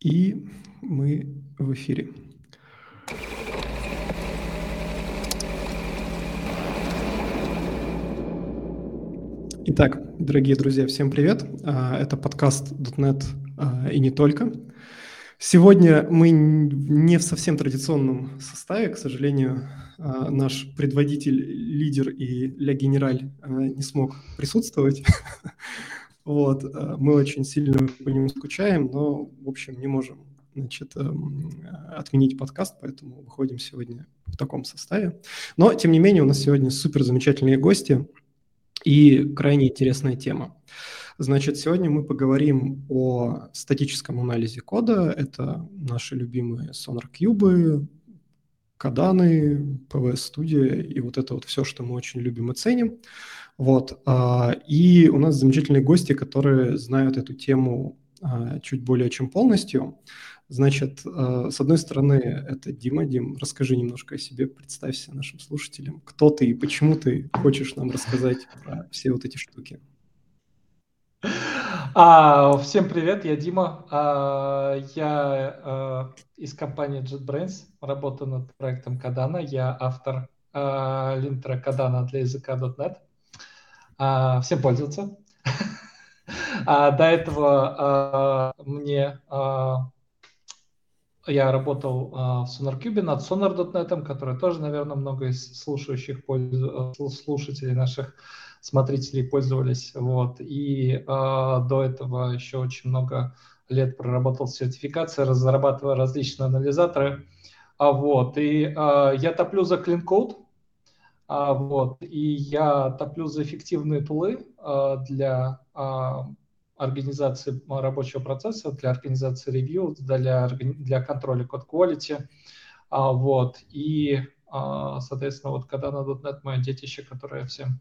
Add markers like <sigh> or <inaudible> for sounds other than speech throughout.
И мы в эфире. Итак, дорогие друзья, всем привет. А, это подкаст .NET а, и не только. Сегодня мы не в совсем традиционном составе, к сожалению, а, наш предводитель, лидер и ля генераль не смог присутствовать. <laughs> Вот, мы очень сильно по нему скучаем, но, в общем, не можем значит, эм, отменить подкаст, поэтому выходим сегодня в таком составе. Но, тем не менее, у нас сегодня супер замечательные гости и крайне интересная тема. Значит, сегодня мы поговорим о статическом анализе кода. Это наши любимые SonarCube, Каданы, PWS Studio и вот это вот все, что мы очень любим и ценим. Вот. А, и у нас замечательные гости, которые знают эту тему а, чуть более чем полностью. Значит, а, с одной стороны, это Дима. Дим, расскажи немножко о себе, представься нашим слушателям. Кто ты и почему ты хочешь нам рассказать про все вот эти штуки? А, всем привет, я Дима. А, я а, из компании JetBrains, работаю над проектом Кадана. Я автор а, линтера Кадана для языка .NET. А, всем пользоваться. <laughs> А, до этого а, мне а, я работал а, в SonarCube над Sonar.net, который тоже, наверное, много из слушающих слушателей наших смотрителей пользовались. Вот. И а, до этого еще очень много лет проработал сертификации, разрабатывая различные анализаторы. А, вот. И а, я топлю за а, вот. И я топлю за эффективные тулы а, для а, организации рабочего процесса, для организации ревью, для, для контроля код quality. А, вот. И, а, соответственно, вот когда на .NET мое детище, которое я всем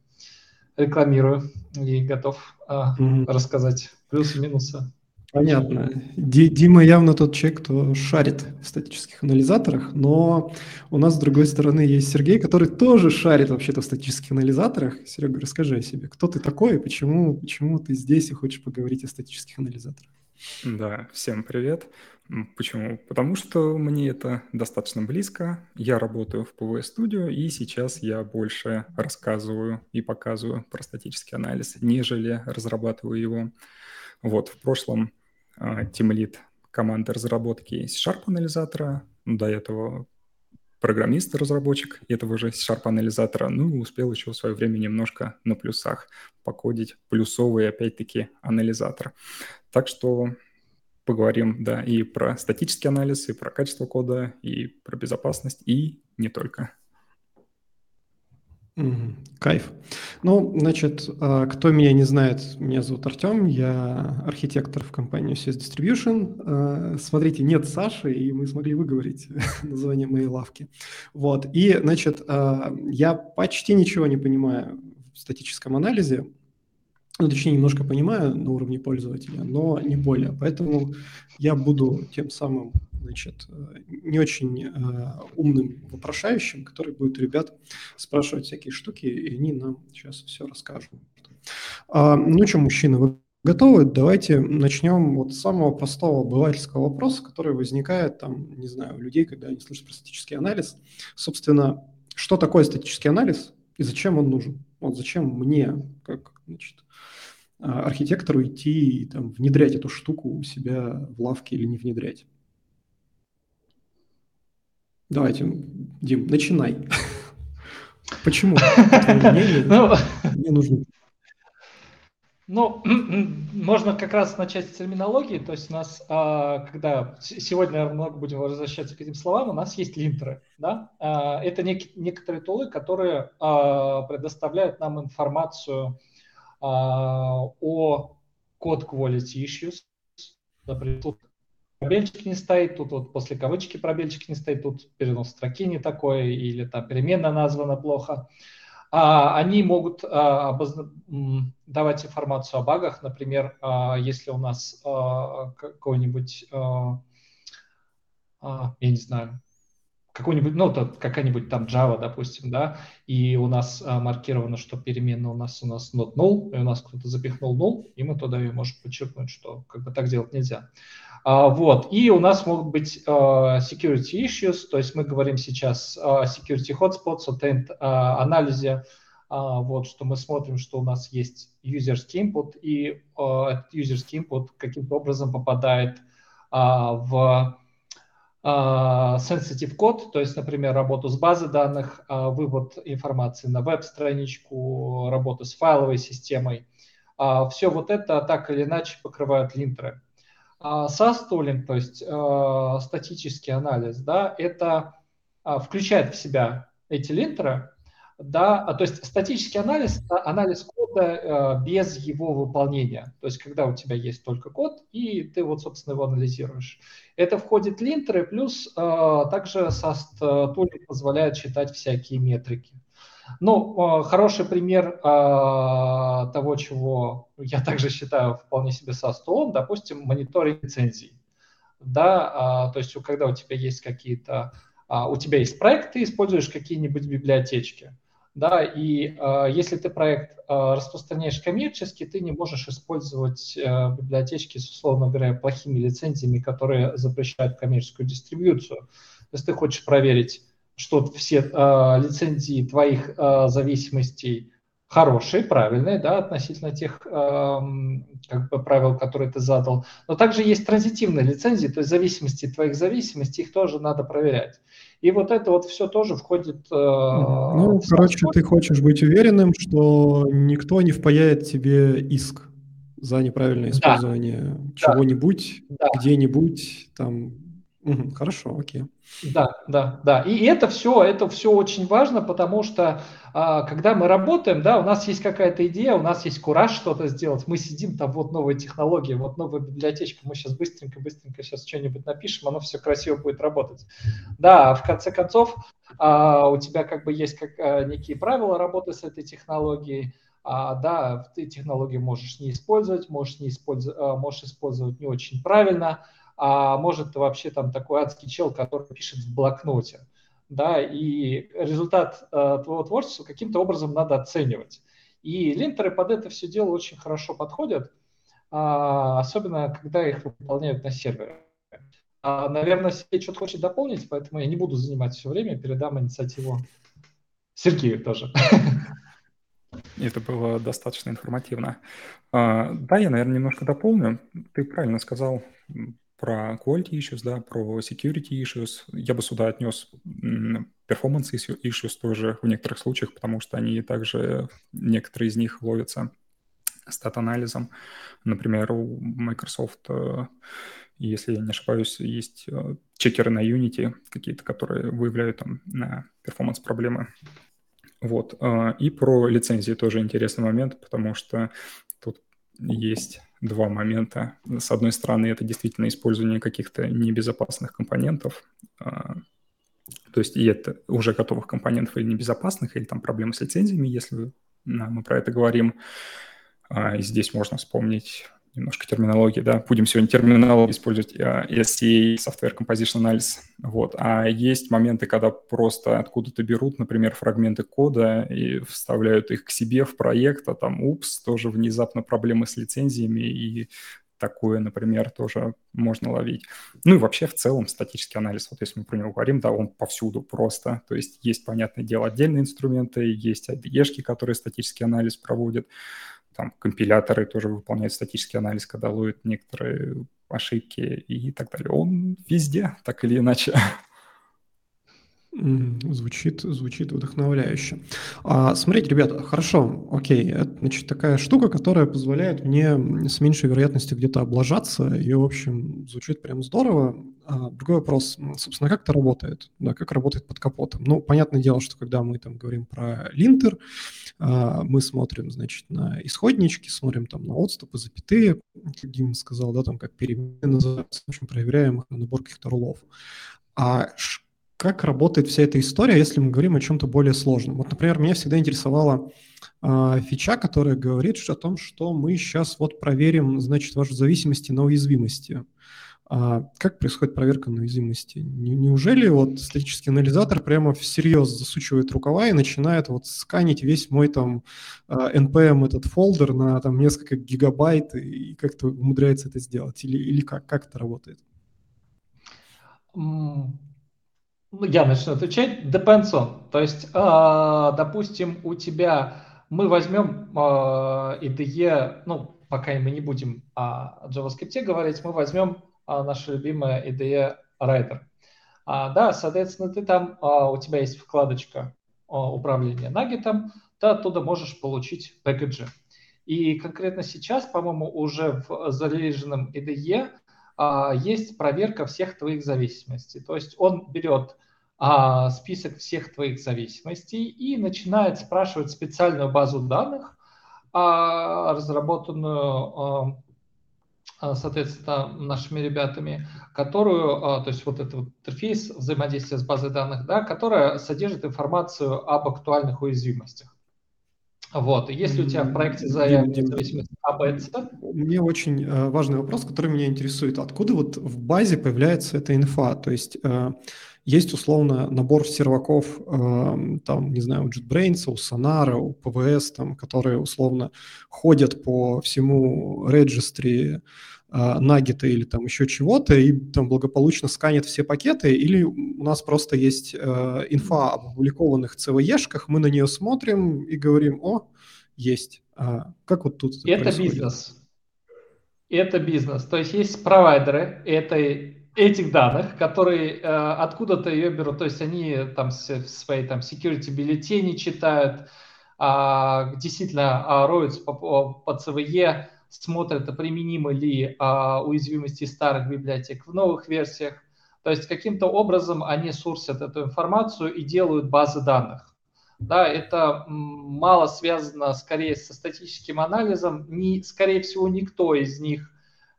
рекламирую и готов а, mm-hmm. рассказать плюсы-минусы. Понятно. Дима явно тот человек, кто шарит в статических анализаторах, но у нас с другой стороны есть Сергей, который тоже шарит вообще-то в статических анализаторах. Серега, расскажи о себе. Кто ты такой и почему, почему ты здесь и хочешь поговорить о статических анализаторах? Да, всем привет. Почему? Потому что мне это достаточно близко. Я работаю в PV Studio, и сейчас я больше рассказываю и показываю про статический анализ, нежели разрабатываю его. Вот, в прошлом тимлит команды разработки C-Sharp анализатора, до этого программист-разработчик этого же C-Sharp анализатора, ну и успел еще в свое время немножко на плюсах покодить плюсовый, опять-таки, анализатор. Так что поговорим, да, и про статический анализ, и про качество кода, и про безопасность, и не только. Кайф. Ну, значит, а, кто меня не знает, меня зовут Артем, я архитектор в компании CS Distribution. А, смотрите, нет Саши, и мы смогли выговорить <laughs> название моей лавки. Вот, и, значит, а, я почти ничего не понимаю в статическом анализе, ну, точнее, немножко понимаю на уровне пользователя, но не более. Поэтому я буду тем самым значит, э, не очень э, умным вопрошающим, который будет ребят спрашивать всякие штуки, и они нам сейчас все расскажут. А, ну что, мужчины, вы готовы? Давайте начнем вот с самого простого обывательского вопроса, который возникает там, не знаю, у людей, когда они слышат про статический анализ. Собственно, что такое статический анализ и зачем он нужен? Вот зачем мне, как значит, а, архитектору идти и там, внедрять эту штуку у себя в лавке или не внедрять? Давайте, Дим, начинай. <laughs> Почему? <laughs> Ну, мне нужно. Ну, <clears throat> можно как раз начать с терминологии. То есть у нас, а, когда сегодня, наверное, много будем возвращаться к этим словам, у нас есть линтеры. Да? А, это некоторые тулы, которые а, предоставляют нам информацию о код quality issues. Пробельчик не стоит, тут вот после кавычки пробельчик не стоит, тут перенос строки не такой, или там перемена названа плохо. А, они могут а, обозна... давать информацию о багах, например, а, если у нас а, какой-нибудь, а, а, я не знаю, какой-нибудь, ну, какая-нибудь там Java, допустим, да, и у нас а, маркировано, что переменная у нас у нас not null, и у нас кто-то запихнул null, и мы туда ее можем подчеркнуть, что как бы так делать нельзя. А, вот, и у нас могут быть а, security issues, то есть мы говорим сейчас о security hotspots, о trend а, анализе, а, вот, что мы смотрим, что у нас есть userский input, и а, этот userский input каким-то образом попадает а, в sensitive код, то есть, например, работу с базой данных, а, вывод информации на веб-страничку, работу с файловой системой. А, Все вот это так или иначе покрывают линтеры. SAS tooling, то есть статический анализ, да, это включает в себя эти линтеры, да, то есть статический анализ – анализ кода без его выполнения. То есть когда у тебя есть только код, и ты вот, собственно, его анализируешь. Это входит линтеры, плюс э, также SAST Tooling позволяет считать всякие метрики. Ну, э, хороший пример э, того, чего я также считаю вполне себе SAST допустим, мониторинг лицензий. Да, э, то есть когда у тебя есть какие-то, э, у тебя есть проект, ты используешь какие-нибудь библиотечки да, и э, если ты проект э, распространяешь коммерчески, ты не можешь использовать э, библиотечки с, условно говоря, плохими лицензиями, которые запрещают коммерческую дистрибьюцию. Есть ты хочешь проверить, что все э, лицензии твоих э, зависимостей хорошие, правильные, да, относительно тех э, как бы правил, которые ты задал. Но также есть транзитивные лицензии, то есть зависимости твоих зависимостей, их тоже надо проверять. И вот это вот все тоже входит... Э, ну, короче, ты хочешь быть уверенным, что никто не впаяет тебе иск за неправильное использование да. чего-нибудь, да. где-нибудь, там, Хорошо, окей. Да, да, да. И это все, это все очень важно, потому что а, когда мы работаем, да, у нас есть какая-то идея, у нас есть кураж что-то сделать, мы сидим там, вот новая технология, вот новая библиотечка, мы сейчас быстренько-быстренько сейчас что-нибудь напишем, оно все красиво будет работать. Да, в конце концов, а, у тебя как бы есть как, а, некие правила работы с этой технологией, а, да, ты технологию можешь не использовать, можешь, не использовать, а, можешь использовать не очень правильно, а может вообще там такой адский чел, который пишет в блокноте. Да, и результат э, твоего творчества каким-то образом надо оценивать. И линтеры под это все дело очень хорошо подходят, а, особенно когда их выполняют на сервере. А, наверное, Сергей что-то хочет дополнить, поэтому я не буду занимать все время, передам инициативу Сергею тоже. <laughs> Это было достаточно информативно. А, да, я, наверное, немножко дополню. Ты правильно сказал про quality issues, да, про security issues. Я бы сюда отнес performance issues тоже в некоторых случаях, потому что они также, некоторые из них ловятся стат-анализом. Например, у Microsoft, э, если я не ошибаюсь, есть э, чекеры на Unity какие-то, которые выявляют там на перформанс проблемы. Вот. Э, и про лицензии тоже интересный момент, потому что тут есть два момента. С одной стороны, это действительно использование каких-то небезопасных компонентов, а, то есть и это уже готовых компонентов или небезопасных, или там проблемы с лицензиями, если мы про это говорим. А, и здесь можно вспомнить немножко терминологии, да, будем сегодня терминологию использовать, SCA, Software Composition Analysis, вот. А есть моменты, когда просто откуда-то берут, например, фрагменты кода и вставляют их к себе в проект, а там, упс, тоже внезапно проблемы с лицензиями, и такое, например, тоже можно ловить. Ну и вообще в целом статический анализ, вот если мы про него говорим, да, он повсюду просто. То есть есть, понятное дело, отдельные инструменты, есть IDE, которые статический анализ проводят, там компиляторы тоже выполняют статический анализ, когда ловят некоторые ошибки и так далее. Он везде, так или иначе. <laughs> Звучит, звучит вдохновляюще. А, смотрите, ребята, хорошо, окей, это, значит, такая штука, которая позволяет мне с меньшей вероятностью где-то облажаться, и, в общем, звучит прям здорово. А, другой вопрос, собственно, как это работает? Да, как работает под капотом? Ну, понятное дело, что когда мы там говорим про линтер, а, мы смотрим, значит, на исходнички, смотрим там на отступы, запятые, как Дима сказал, да, там как перемены называются, в общем, проверяем их на набор каких-то рулов. А как работает вся эта история, если мы говорим о чем-то более сложном. Вот, например, меня всегда интересовала э, фича, которая говорит о том, что мы сейчас вот проверим, значит, ваши зависимости на уязвимости. А как происходит проверка на уязвимости? Неужели вот статический анализатор прямо всерьез засучивает рукава и начинает вот сканить весь мой там NPM этот фолдер на там несколько гигабайт и как-то умудряется это сделать? Или, или как? Как это работает? Ну, я начну отвечать. Depends on. То есть, э, допустим, у тебя мы возьмем IDE, ну, пока мы не будем о JavaScript говорить, мы возьмем э, наше любимое IDE Writer. А, да, соответственно, ты там, а, у тебя есть вкладочка а, управления наггетом, ты оттуда можешь получить пэкэджи. И конкретно сейчас, по-моему, уже в зарелиженном IDE а, есть проверка всех твоих зависимостей. То есть он берет а, список всех твоих зависимостей и начинает спрашивать специальную базу данных, а, разработанную, соответственно, нашими ребятами, которую, то есть вот этот интерфейс взаимодействия с базой данных, да, которая содержит информацию об актуальных уязвимостях. Вот, если у тебя в проекте заявлена зависимость АБЦ... Мне очень э, важный вопрос, который меня интересует. Откуда вот в базе появляется эта инфа? То есть э, есть условно набор серваков, э, там, не знаю, у JetBrains, у Sonar, у PVS, там, которые условно ходят по всему регистре нагита или там еще чего-то, и там благополучно сканят все пакеты, или у нас просто есть э, инфа об опубликованных CVE-шках, мы на нее смотрим и говорим, о, есть. А как вот тут это, это бизнес. Это бизнес. То есть есть провайдеры этой, этих данных, которые э, откуда-то ее берут. То есть они там свои там security бюллетени читают, э, действительно э, роются по, по, по CVE, смотрят, применимы ли а, уязвимости старых библиотек в новых версиях. То есть каким-то образом они сурсят эту информацию и делают базы данных. Да, это мало связано скорее со статическим анализом. Ни, скорее всего, никто из них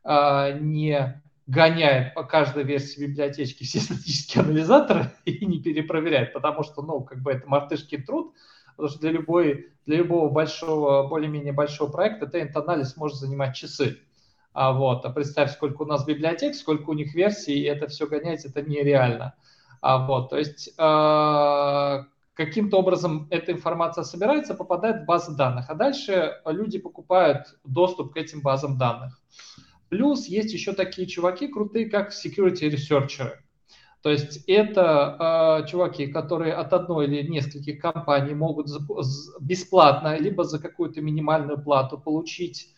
а, не гоняет по каждой версии библиотечки <laughs> все статические анализаторы и не перепроверяет, потому что, ну, как бы это мартышкин труд, потому что для, любой, для любого большого, более-менее большого проекта тент-анализ может занимать часы. А вот, а представь, сколько у нас библиотек, сколько у них версий, и это все гонять, это нереально. А вот, то есть э, каким-то образом эта информация собирается, попадает в базы данных, а дальше люди покупают доступ к этим базам данных. Плюс есть еще такие чуваки крутые, как security researcher. То есть это э, чуваки, которые от одной или нескольких компаний могут бесплатно, либо за какую-то минимальную плату получить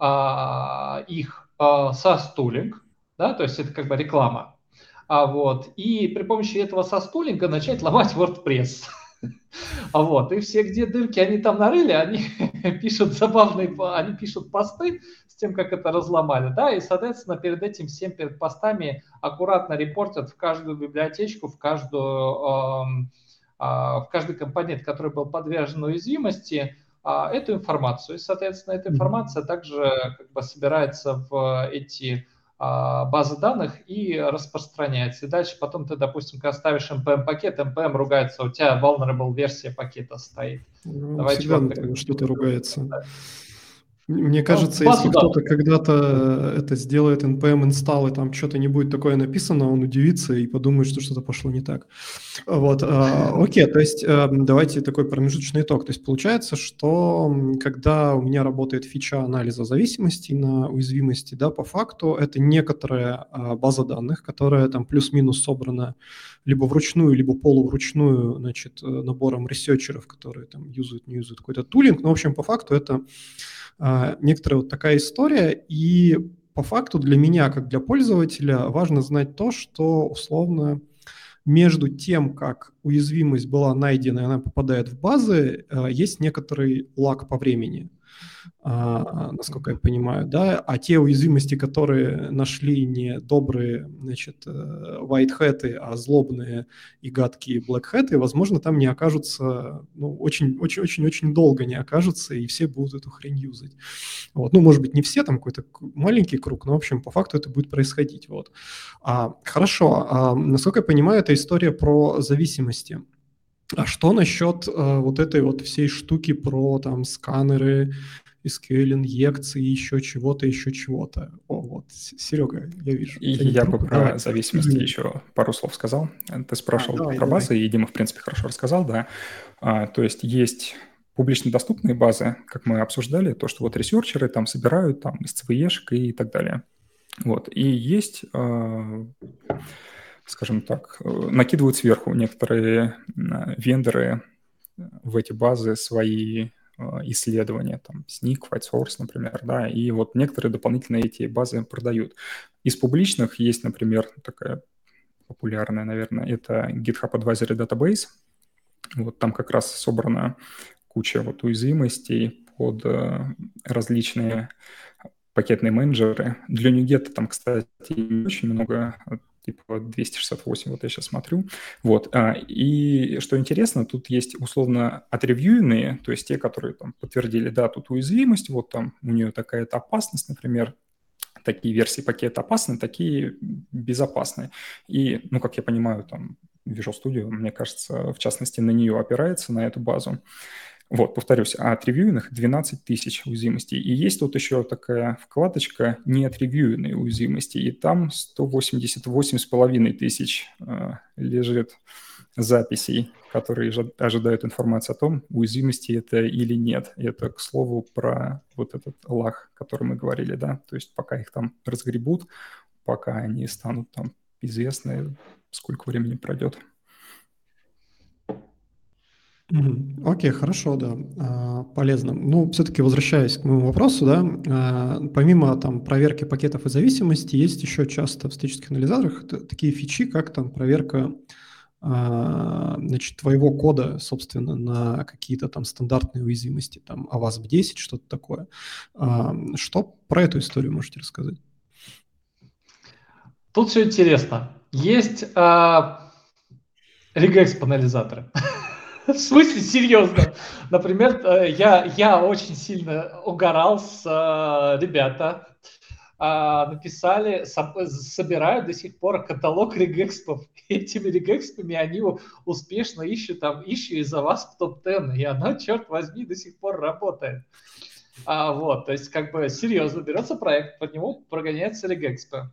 э, их э, состулинг, да, то есть это как бы реклама. А вот, и при помощи этого состулинга начать ломать WordPress. А вот, и все, где дырки они там нарыли, они <laughs> пишут забавные, они пишут посты с тем, как это разломали, да, и, соответственно, перед этим всем перед постами аккуратно репортят в каждую библиотечку, в каждую, э, э, в каждый компонент, который был подвержен уязвимости, э, эту информацию. И, соответственно, эта информация также как бы собирается в эти а, базы данных и распространяется. И дальше потом ты, допустим, когда ставишь NPM-пакет, NPM ругается, у тебя vulnerable версия пакета стоит. Ну, Давайте всегда что-то ругается. Да. Мне ну, кажется, ну, если кто-то когда-то это сделает npm install, и там что-то не будет такое написано, он удивится и подумает, что что-то пошло не так. Вот, э, окей, то есть э, давайте такой промежуточный итог. То есть получается, что когда у меня работает фича анализа зависимости на уязвимости, да, по факту это некоторая э, база данных, которая там плюс-минус собрана либо вручную, либо полувручную, значит, набором researcher ов, которые там юзают, не юзают какой-то tooling. Но, в общем, по факту это а, некоторая вот такая история, и по факту для меня, как для пользователя, важно знать то, что условно между тем, как уязвимость была найдена и она попадает в базы, а, есть некоторый лаг по времени. А, насколько я понимаю, да, а те уязвимости, которые нашли не добрые, значит, э, white а злобные и гадкие black hat, возможно, там не окажутся, ну, очень-очень-очень долго не окажутся, и все будут эту хрень юзать. Вот, ну, может быть, не все, там какой-то маленький круг, но, в общем, по факту это будет происходить, вот. А, хорошо, а, насколько я понимаю, это история про зависимости. А что насчет э, вот этой вот всей штуки про там сканеры, SQL инъекции, еще чего-то, еще чего-то. О, вот, Серега, я вижу. И я бы про давай. зависимости еще пару слов сказал. Ты спрашивал а, давай, про давай. базы, и Дима, в принципе, хорошо рассказал, да. А, то есть есть публично доступные базы, как мы обсуждали, то, что вот ресерчеры там собирают там из CVE и так далее. Вот. И есть, а, скажем так, накидывают сверху некоторые вендоры в эти базы свои а, исследования, там, SNIC, White например, да, и вот некоторые дополнительно эти базы продают. Из публичных есть, например, такая популярная, наверное, это GitHub Advisory Database. Вот там как раз собрана куча вот уязвимостей под э, различные пакетные менеджеры. Для NuGet там, кстати, очень много типа 268, вот я сейчас смотрю. Вот. А, и что интересно, тут есть условно отревьюенные, то есть те, которые там подтвердили, да, тут уязвимость, вот там у нее такая-то опасность, например, такие версии пакета опасны, такие безопасны. И, ну, как я понимаю, там Visual Studio, мне кажется, в частности, на нее опирается, на эту базу. Вот, повторюсь, а отревьюенных 12 тысяч уязвимостей. И есть тут еще такая вкладочка «Не отревьюенные уязвимости», и там 188,5 тысяч э, лежит записей, которые ожидают информации о том, уязвимости это или нет. Это, к слову, про вот этот лаг, о котором мы говорили, да, то есть пока их там разгребут, пока они станут там известны, сколько времени пройдет. Окей, хорошо, да, а, полезно. Ну, все-таки возвращаясь к моему вопросу, да, а, помимо там проверки пакетов и зависимости, есть еще часто в статических анализаторах такие фичи, как там проверка а, значит, твоего кода, собственно, на какие-то там стандартные уязвимости, там AWASP-10, что-то такое. Что про эту историю можете рассказать? Тут все интересно. Есть регэкс-анализаторы. <laughs> <laughs> В смысле, серьезно. Например, э, я, я очень сильно угорал с э, ребята, э, написали, собирают до сих пор каталог регэкспов. <laughs> Этими регэкспами они успешно ищут там, ищу из-за вас в топ-10, и она, черт возьми, до сих пор работает. А, вот, то есть, как бы, серьезно, берется проект, под него прогоняется регэкспы.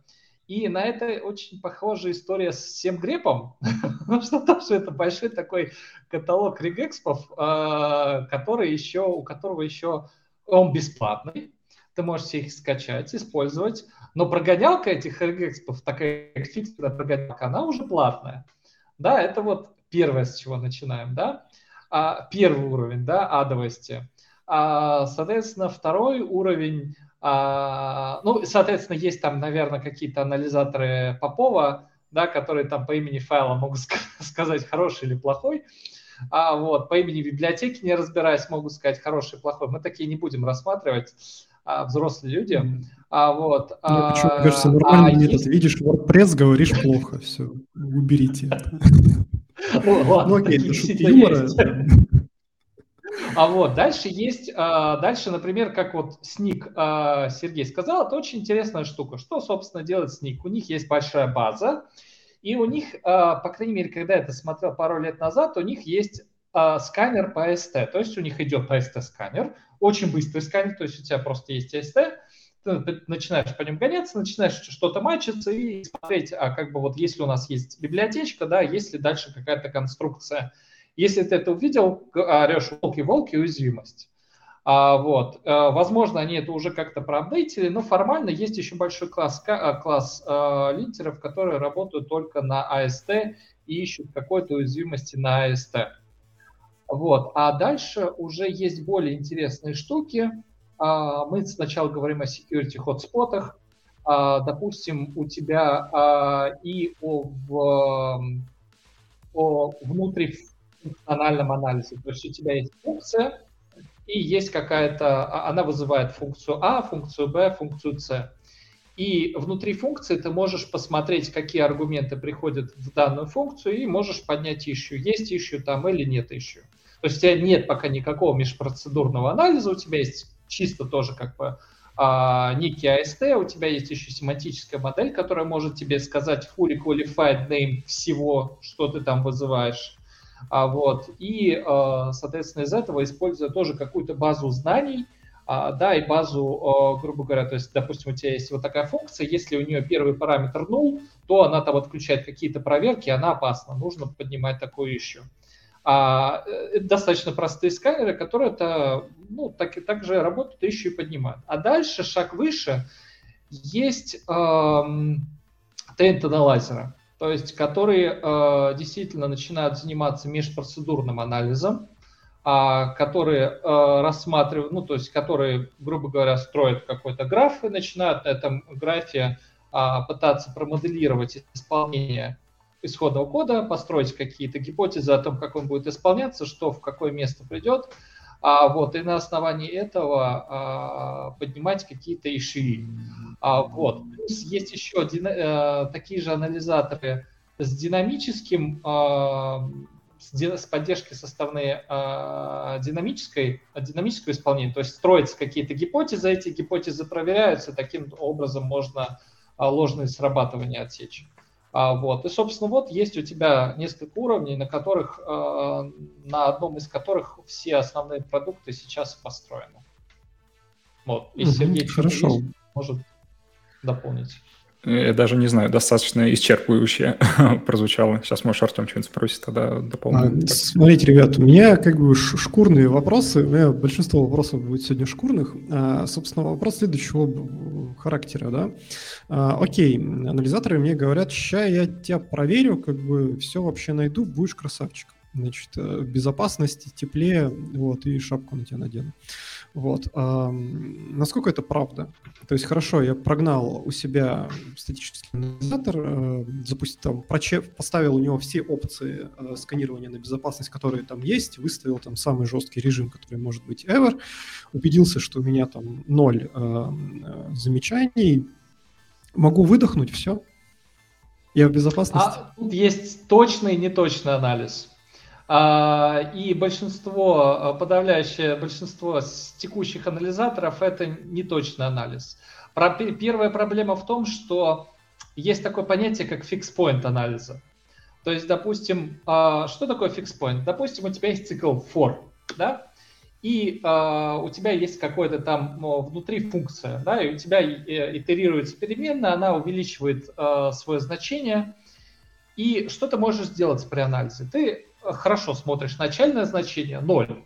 И на это очень похожая история с всем грепом, потому <laughs> что тоже это большой такой каталог регэкспов, а, который еще, у которого еще он бесплатный, ты можешь их скачать, использовать, но прогонялка этих регэкспов, такая фиксная прогонялка, она уже платная. Да, это вот первое, с чего начинаем, да. А, первый уровень, да, адовости. А, соответственно, второй уровень а, ну, соответственно, есть там, наверное, какие-то анализаторы Попова, да, которые там по имени файла могут <laughs> сказать хороший или плохой. А вот по имени библиотеки, не разбираясь, могут сказать хороший, плохой. Мы такие не будем рассматривать а, взрослые люди. А вот. Ну, а, почему, мне кажется, нормальный а, метод. Есть... Видишь WordPress, говоришь плохо, все, уберите. <laughs> Ну, ладно, ну, шутки юмора. А вот дальше есть, а, дальше, например, как вот Сник а, Сергей сказал, это очень интересная штука. Что, собственно, делает Сник? У них есть большая база, и у них, а, по крайней мере, когда я это смотрел пару лет назад, у них есть сканер по ST, то есть у них идет по ST сканер, очень быстрый сканер, то есть у тебя просто есть ST, ты начинаешь по ним гоняться, начинаешь что-то мачиться и смотреть, а как бы вот если у нас есть библиотечка, да, есть ли дальше какая-то конструкция если ты это увидел, орешь волки-волки, уязвимость. А, вот. А, возможно, они это уже как-то проапдейтили, но формально есть еще большой класс, а, класс а, линтеров, которые работают только на AST и ищут какой-то уязвимости на AST. Вот. А дальше уже есть более интересные штуки. А, мы сначала говорим о security хотспотах. А, допустим, у тебя а, и о, в, о внутри функциональном анализе. То есть у тебя есть функция, и есть какая-то, а, она вызывает функцию А, функцию Б, функцию С. И внутри функции ты можешь посмотреть, какие аргументы приходят в данную функцию, и можешь поднять ищу, есть ищу там или нет ищу. То есть у тебя нет пока никакого межпроцедурного анализа, у тебя есть чисто тоже как бы а, некий AST, у тебя есть еще семантическая модель, которая может тебе сказать fully qualified name всего, что ты там вызываешь. А, вот, и, а, соответственно, из этого, используя тоже какую-то базу знаний, а, да, и базу, грубо говоря, то есть, допустим, у тебя есть вот такая функция, если у нее первый параметр null, то она там отключает какие-то проверки, она опасна, нужно поднимать такую еще. А, это достаточно простые сканеры, которые это, ну, так, так же работают еще и поднимают. А дальше, шаг выше, есть эм, тенд-аналайзеры, то есть которые э, действительно начинают заниматься межпроцедурным анализом, а, которые а, рассматривают, ну, то есть которые, грубо говоря, строят какой-то граф и начинают на этом графе а, пытаться промоделировать исполнение исходного кода, построить какие-то гипотезы о том, как он будет исполняться, что в какое место придет, а, вот, и на основании этого а, поднимать какие-то иши. А, вот. Плюс есть еще дина, а, такие же анализаторы с динамическим а, с поддержкой со стороны э, динамической, динамического исполнения, то есть строятся какие-то гипотезы, эти гипотезы проверяются, таким образом можно э, ложные срабатывания отсечь. А, вот. И, собственно, вот есть у тебя несколько уровней, на которых, э, на одном из которых все основные продукты сейчас построены. Вот. И угу, Сергей хорошо. может дополнить. Я даже не знаю, достаточно исчерпывающе <laughs> прозвучало. Сейчас, может, Артем что-нибудь спросит, тогда дополню. А, смотрите, ребят, у меня как бы шкурные вопросы. У меня большинство вопросов будет сегодня шкурных. А, собственно, вопрос следующего характера, да. А, окей, анализаторы мне говорят, ща я тебя проверю, как бы все вообще найду, будешь красавчик значит, э, безопасности, теплее, вот, и шапку на тебя надену. Вот. А, насколько это правда? То есть, хорошо, я прогнал у себя статический анализатор, э, запустил, там, проче, поставил у него все опции э, сканирования на безопасность, которые там есть, выставил там самый жесткий режим, который может быть ever, убедился, что у меня там ноль э, замечаний, могу выдохнуть, все, я в безопасности. А тут есть точный и неточный анализ. А, и большинство, а, подавляющее большинство текущих анализаторов это неточный анализ. Первая проблема в том, что есть такое понятие, как fix-point анализа. То есть, допустим, а, что такое fix-point? Допустим, у тебя есть цикл for, да, и у тебя есть какой-то там ну, внутри функция, да, и у тебя э, итерируется переменная, она увеличивает свое значение, и что ты можешь сделать при анализе? Ты хорошо смотришь начальное значение 0,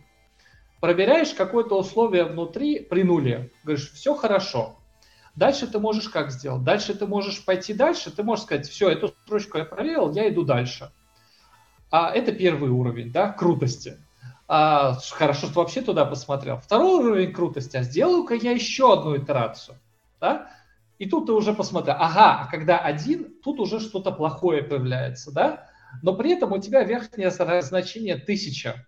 проверяешь какое-то условие внутри при нуле, говоришь, все хорошо. Дальше ты можешь как сделать? Дальше ты можешь пойти дальше, ты можешь сказать, все, эту строчку я проверил, я иду дальше. А это первый уровень, да, крутости. А, хорошо, что вообще туда посмотрел. Второй уровень крутости, а сделаю-ка я еще одну итерацию, да, и тут ты уже посмотрел, ага, а когда один, тут уже что-то плохое появляется, да, но при этом у тебя верхнее значение 1000.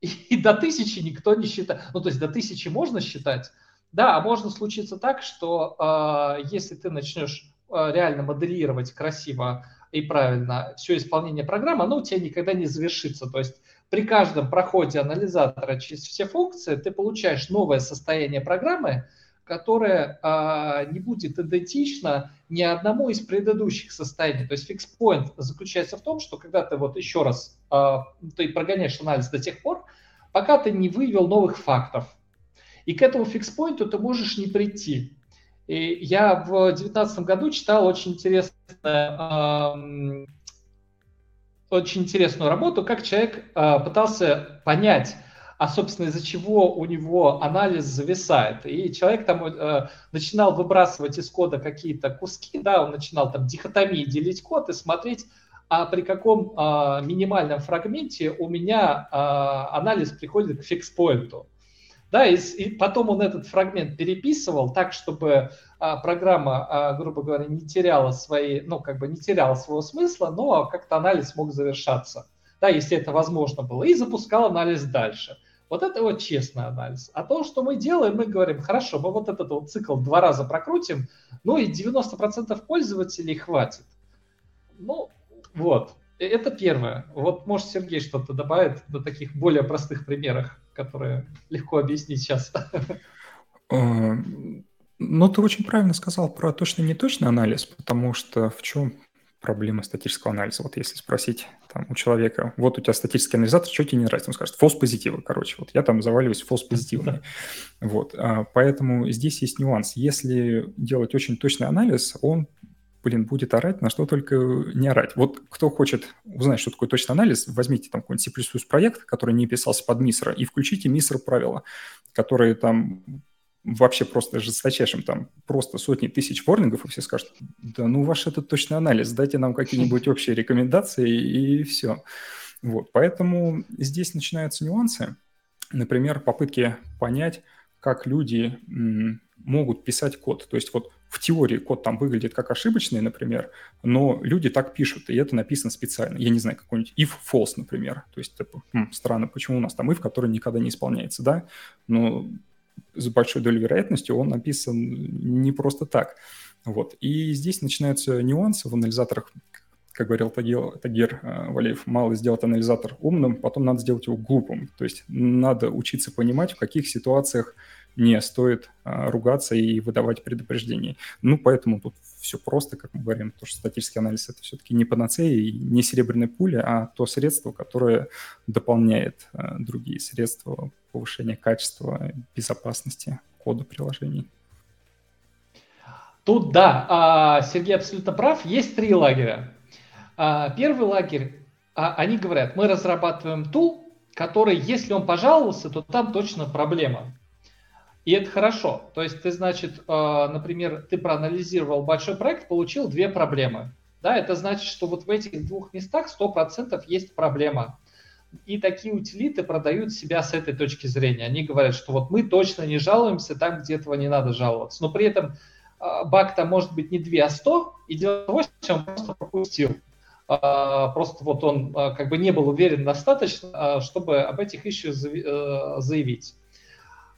И, до 1000 никто не считает. Ну, то есть до 1000 можно считать, да, а можно случиться так, что э, если ты начнешь э, реально моделировать красиво и правильно все исполнение программы, оно у тебя никогда не завершится. То есть при каждом проходе анализатора через все функции ты получаешь новое состояние программы, которое а, не будет идентично ни одному из предыдущих состояний. То есть point заключается в том, что когда ты вот еще раз а, ты прогоняешь анализ до тех пор, пока ты не вывел новых фактов. И к этому point ты можешь не прийти. И я в 2019 году читал очень интересное очень интересную работу, как человек э, пытался понять, а, собственно, из-за чего у него анализ зависает. И человек там э, начинал выбрасывать из кода какие-то куски, да, он начинал там дихотомии делить код и смотреть, а при каком э, минимальном фрагменте у меня э, анализ приходит к фикспоинту. Да, и, и потом он этот фрагмент переписывал так, чтобы а, программа, а, грубо говоря, не теряла свои, ну, как бы не теряла своего смысла, но как-то анализ мог завершаться, да, если это возможно было, и запускал анализ дальше. Вот это вот честный анализ. А то, что мы делаем, мы говорим, хорошо, мы вот этот вот цикл два раза прокрутим, ну и 90% пользователей хватит. Ну, вот. Это первое. Вот, может, Сергей что-то добавит на таких более простых примерах, которые легко объяснить сейчас. Ну, ты очень правильно сказал про точно-неточный анализ, потому что в чем проблемы статического анализа. Вот если спросить там, у человека, вот у тебя статический анализатор, что тебе не нравится? Он скажет, false позитивы, короче. Вот я там заваливаюсь false позитивами. Вот. А, поэтому здесь есть нюанс. Если делать очень точный анализ, он блин, будет орать, на что только не орать. Вот кто хочет узнать, что такое точный анализ, возьмите там какой-нибудь C++ проект, который не писался под мисро, и включите мисро правила, которые там вообще просто жесточайшим, там просто сотни тысяч ворнингов, и все скажут, да ну ваш этот точный анализ, дайте нам какие-нибудь <laughs> общие рекомендации, и все. Вот, поэтому здесь начинаются нюансы. Например, попытки понять, как люди могут писать код. То есть вот в теории код там выглядит как ошибочный, например, но люди так пишут, и это написано специально. Я не знаю, какой-нибудь if false, например. То есть типа, хм, странно, почему у нас там if, который никогда не исполняется, да? Но с большой долей вероятности он написан не просто так. Вот. И здесь начинаются нюансы в анализаторах, как говорил Тагир, Тагир э, Валеев, мало сделать анализатор умным, потом надо сделать его глупым. То есть надо учиться понимать, в каких ситуациях не стоит а, ругаться и выдавать предупреждения. Ну, поэтому тут все просто, как мы говорим, потому что статический анализ – это все-таки не панацея и не серебряная пуля, а то средство, которое дополняет а, другие средства повышения качества безопасности кода приложений. Тут да, а, Сергей абсолютно прав. Есть три лагеря. А, первый лагерь, они говорят, мы разрабатываем тул, который, если он пожаловался, то там точно проблема. И это хорошо. То есть ты, значит, э, например, ты проанализировал большой проект, получил две проблемы. Да, это значит, что вот в этих двух местах 100% есть проблема. И такие утилиты продают себя с этой точки зрения. Они говорят, что вот мы точно не жалуемся там, где этого не надо жаловаться. Но при этом э, баг там может быть не 2, а 100, и дело том, что он просто пропустил. Э, просто вот он как бы не был уверен достаточно, чтобы об этих еще заявить.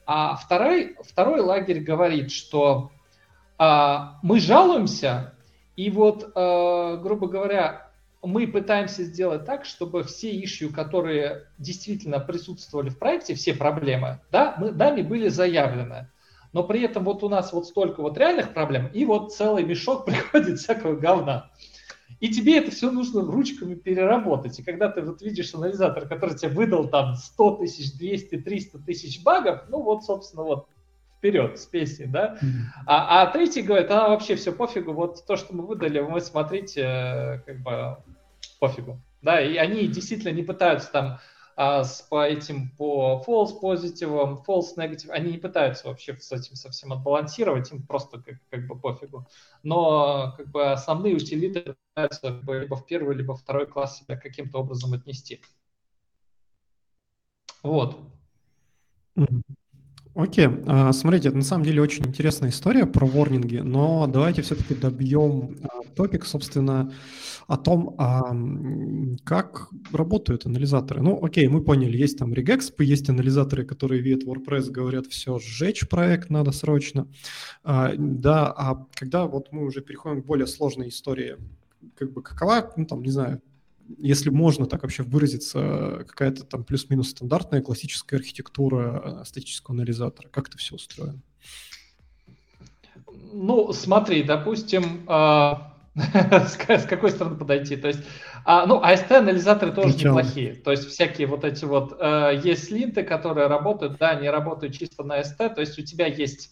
А второй, второй лагерь говорит, что а, мы жалуемся, и вот, а, грубо говоря, мы пытаемся сделать так, чтобы все ишью, которые действительно присутствовали в проекте, все проблемы, да, мы, нами были заявлены. Но при этом вот у нас вот столько вот реальных проблем, и вот целый мешок <laughs> приходит всякого говна. И тебе это все нужно ручками переработать. И когда ты вот видишь анализатор, который тебе выдал там 100 тысяч, 200, 300 тысяч багов, ну вот, собственно, вот вперед с песней, да. А, а третий говорит, а вообще все пофигу, вот то, что мы выдали, вы смотрите, э, как бы пофигу. Да, и они действительно не пытаются там а с, по этим, по false positive, false negative, они не пытаются вообще с этим совсем отбалансировать, им просто как, как бы пофигу. Но как бы основные утилиты пытаются как бы, либо в первый, либо второй класс себя каким-то образом отнести. Вот. Окей. А, смотрите, на самом деле очень интересная история про ворнинги, но давайте все-таки добьем а, топик, собственно, о том, а, как работают анализаторы. Ну, окей, мы поняли, есть там регекспы, есть анализаторы, которые видят WordPress, говорят, все, сжечь проект надо срочно. Да, а когда вот мы уже переходим к более сложной истории, как бы какова, ну там, не знаю, если можно так вообще выразиться, какая-то там плюс-минус стандартная классическая архитектура э, статического анализатора? Как это все устроено? Ну, смотри, допустим, <laughs> э, с какой стороны подойти? То есть, а, ну, AST-анализаторы тоже неплохие. То есть всякие вот эти вот, э, есть линты, которые работают, да, они работают чисто на ST, то есть у тебя есть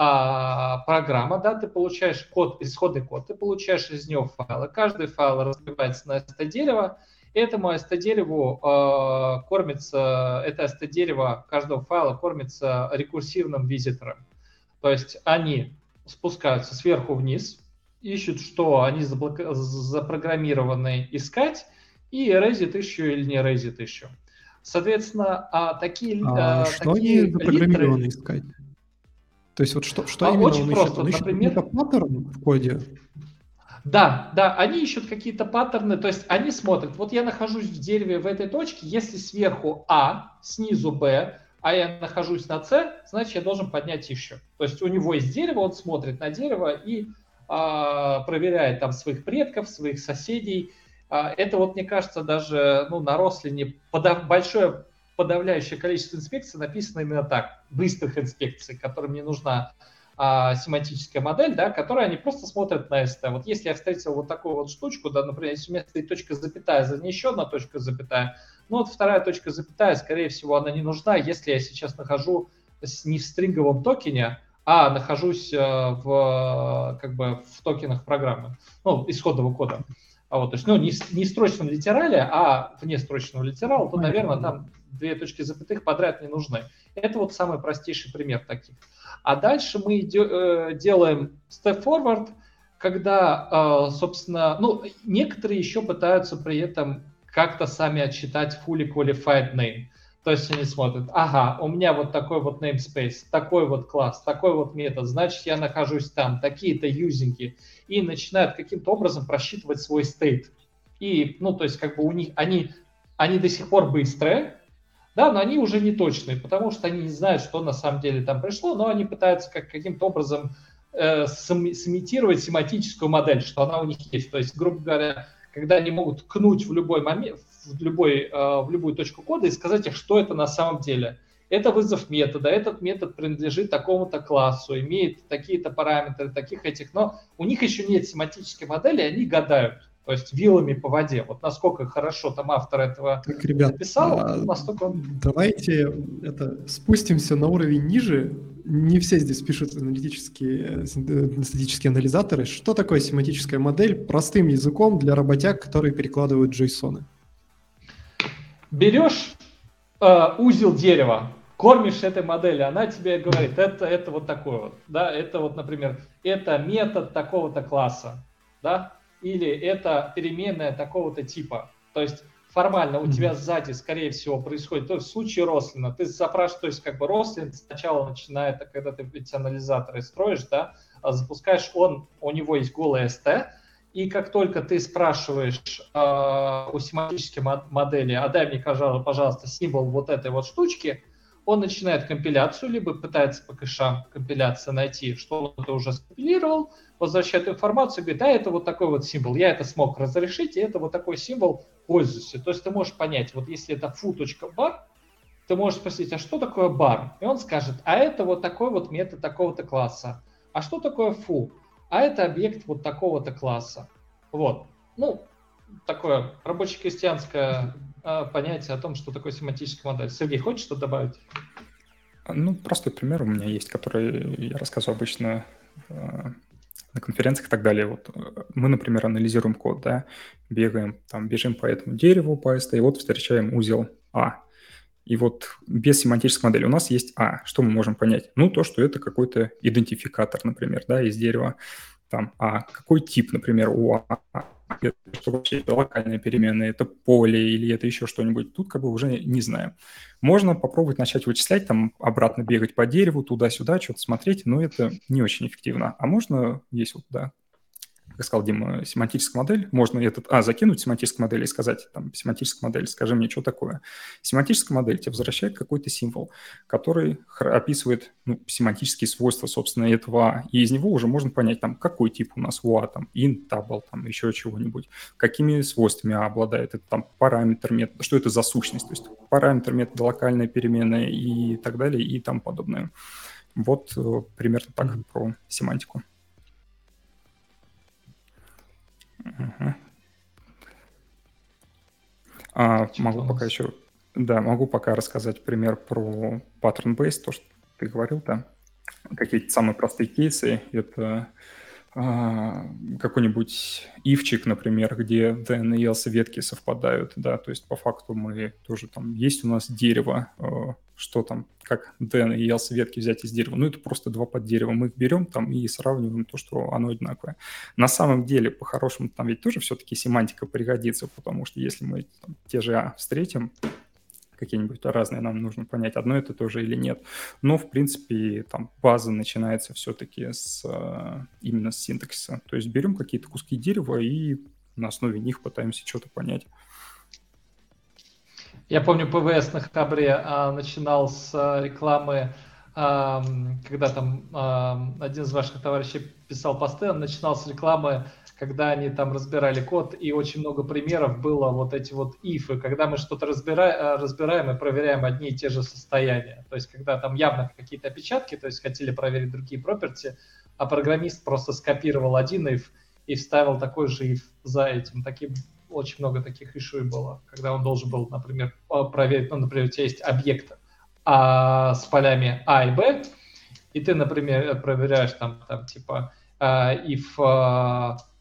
а, программа, да, ты получаешь код, исходный код, ты получаешь из него файлы. Каждый файл разбивается на ST-дерево, этому ST-дереву э, кормится, это ST-дерево каждого файла кормится рекурсивным визитором. То есть они спускаются сверху вниз, ищут, что они заблок... запрограммированы искать, и резит еще или не резит еще. Соответственно, а такие, а, а, что такие они запрограммированы литры... искать? То есть вот что, что а именно очень он просто, ищет? Он например... ищет паттерн в коде? Да, да, они ищут какие-то паттерны, то есть они смотрят, вот я нахожусь в дереве в этой точке, если сверху А, снизу Б, а я нахожусь на С, значит, я должен поднять еще. То есть у него есть дерево, он смотрит на дерево и а, проверяет там своих предков, своих соседей. А, это вот, мне кажется, даже ну, на Рослине подав... большое подавляющее количество инспекций написано именно так, быстрых инспекций, которым не нужна а, семантическая модель, да, которая они просто смотрят на ST. Вот если я встретил вот такую вот штучку, да, например, если вместо этой точка запятая за ней еще одна точка запятая, ну вот вторая точка запятая, скорее всего, она не нужна, если я сейчас нахожу не в стринговом токене, а нахожусь э, в, как бы, в токенах программы, ну, исходного кода. А вот, то есть, ну, не, не в строчном литерале, а вне строчного литерала, то, наверное, там две точки запятых подряд не нужны. Это вот самый простейший пример таких. А дальше мы э, делаем step forward, когда, э, собственно, ну, некоторые еще пытаются при этом как-то сами отчитать fully qualified name. То есть они смотрят, ага, у меня вот такой вот namespace, такой вот класс, такой вот метод, значит, я нахожусь там, такие-то юзинги, и начинают каким-то образом просчитывать свой стейт. И, ну, то есть, как бы у них, они, они до сих пор быстрые, да, но они уже не точные, потому что они не знают, что на самом деле там пришло, но они пытаются как, каким-то образом э, сымитировать семантическую модель, что она у них есть. То есть, грубо говоря, когда они могут ткнуть в любой момент, в, любой, э, в любую точку кода и сказать, что это на самом деле. Это вызов метода, этот метод принадлежит такому-то классу, имеет такие-то параметры, таких этих, но у них еще нет семантической модели, они гадают то есть вилами по воде. Вот насколько хорошо там автор этого так, ребят, написал, а, настолько он... Давайте это, спустимся на уровень ниже. Не все здесь пишут аналитические, статические анализаторы. Что такое семантическая модель простым языком для работяг, которые перекладывают JSON? Берешь э, узел дерева, кормишь этой модели, она тебе говорит, это, это вот такое вот, да, это вот, например, это метод такого-то класса, да, или это переменная такого-то типа. То есть формально у тебя сзади, скорее всего, происходит, то есть в случае Рослина, ты запрашиваешь, то есть как бы Рослин сначала начинает, когда ты эти анализаторы строишь, да, а запускаешь он, у него есть голый ST, и как только ты спрашиваешь э, у семантической модели, а дай мне, пожалуйста, символ вот этой вот штучки, он начинает компиляцию, либо пытается по кэшам компиляции найти, что он это уже скомпилировал, возвращает информацию, говорит, а это вот такой вот символ, я это смог разрешить, и это вот такой символ, пользуйся. То есть ты можешь понять, вот если это foo.bar, ты можешь спросить, а что такое бар? И он скажет, а это вот такой вот метод такого-то класса. А что такое foo? А это объект вот такого-то класса. Вот. Ну, такое рабоче-крестьянское э, понятие о том, что такое семантическая модель. Сергей, хочешь что добавить? Ну, простой пример у меня есть, который я рассказываю обычно э, на конференциях и так далее. Вот э, мы, например, анализируем код, да, бегаем, там, бежим по этому дереву, по ST, и вот встречаем узел А. И вот без семантической модели у нас есть А. Что мы можем понять? Ну, то, что это какой-то идентификатор, например, да, из дерева. Там А. Какой тип, например, у А? Что вообще это локальная переменная, это поле или это еще что-нибудь, тут как бы уже не знаем. Можно попробовать начать вычислять, там обратно бегать по дереву, туда-сюда, что-то смотреть, но это не очень эффективно. А можно, есть вот, да, как сказал Дима, семантическая модель, можно этот, а, закинуть семантическую модель и сказать, там, семантическая модель, скажи мне, что такое. Семантическая модель тебе возвращает какой-то символ, который описывает ну, семантические свойства, собственно, этого А, и из него уже можно понять, там, какой тип у нас у А, там, int, double, там, еще чего-нибудь, какими свойствами А обладает, это там параметр метода, что это за сущность, то есть параметр метода, локальная переменная и так далее, и тому подобное. Вот э, примерно так mm-hmm. про семантику. А, могу пока еще, да, могу пока рассказать пример про pattern based, то, что ты говорил, да. Какие-то самые простые кейсы. Это какой-нибудь ивчик, например, где DN и ветки совпадают, да, то есть по факту мы тоже там, есть у нас дерево, а, что там, как DN и ветки взять из дерева, ну это просто два под дерево, мы их берем там и сравниваем то, что оно одинаковое. На самом деле, по-хорошему, там ведь тоже все-таки семантика пригодится, потому что если мы там, те же А встретим, какие-нибудь разные, нам нужно понять, одно это тоже или нет. Но, в принципе, там база начинается все-таки с э, именно с синтаксиса. То есть берем какие-то куски дерева и на основе них пытаемся что-то понять. Я помню, ПВС на Хабре а, начинал с а, рекламы, а, когда там а, один из ваших товарищей писал посты, он начинал с рекламы когда они там разбирали код, и очень много примеров было вот эти вот ифы, когда мы что-то разбираем, э, разбираем и проверяем одни и те же состояния. То есть, когда там явно какие-то опечатки, то есть хотели проверить другие property, а программист просто скопировал один if и вставил такой же if за этим. Таким, очень много таких ишуй было, когда он должен был, например, проверить, ну, например, у тебя есть объект а, с полями А и Б, и ты, например, проверяешь там, там типа uh, if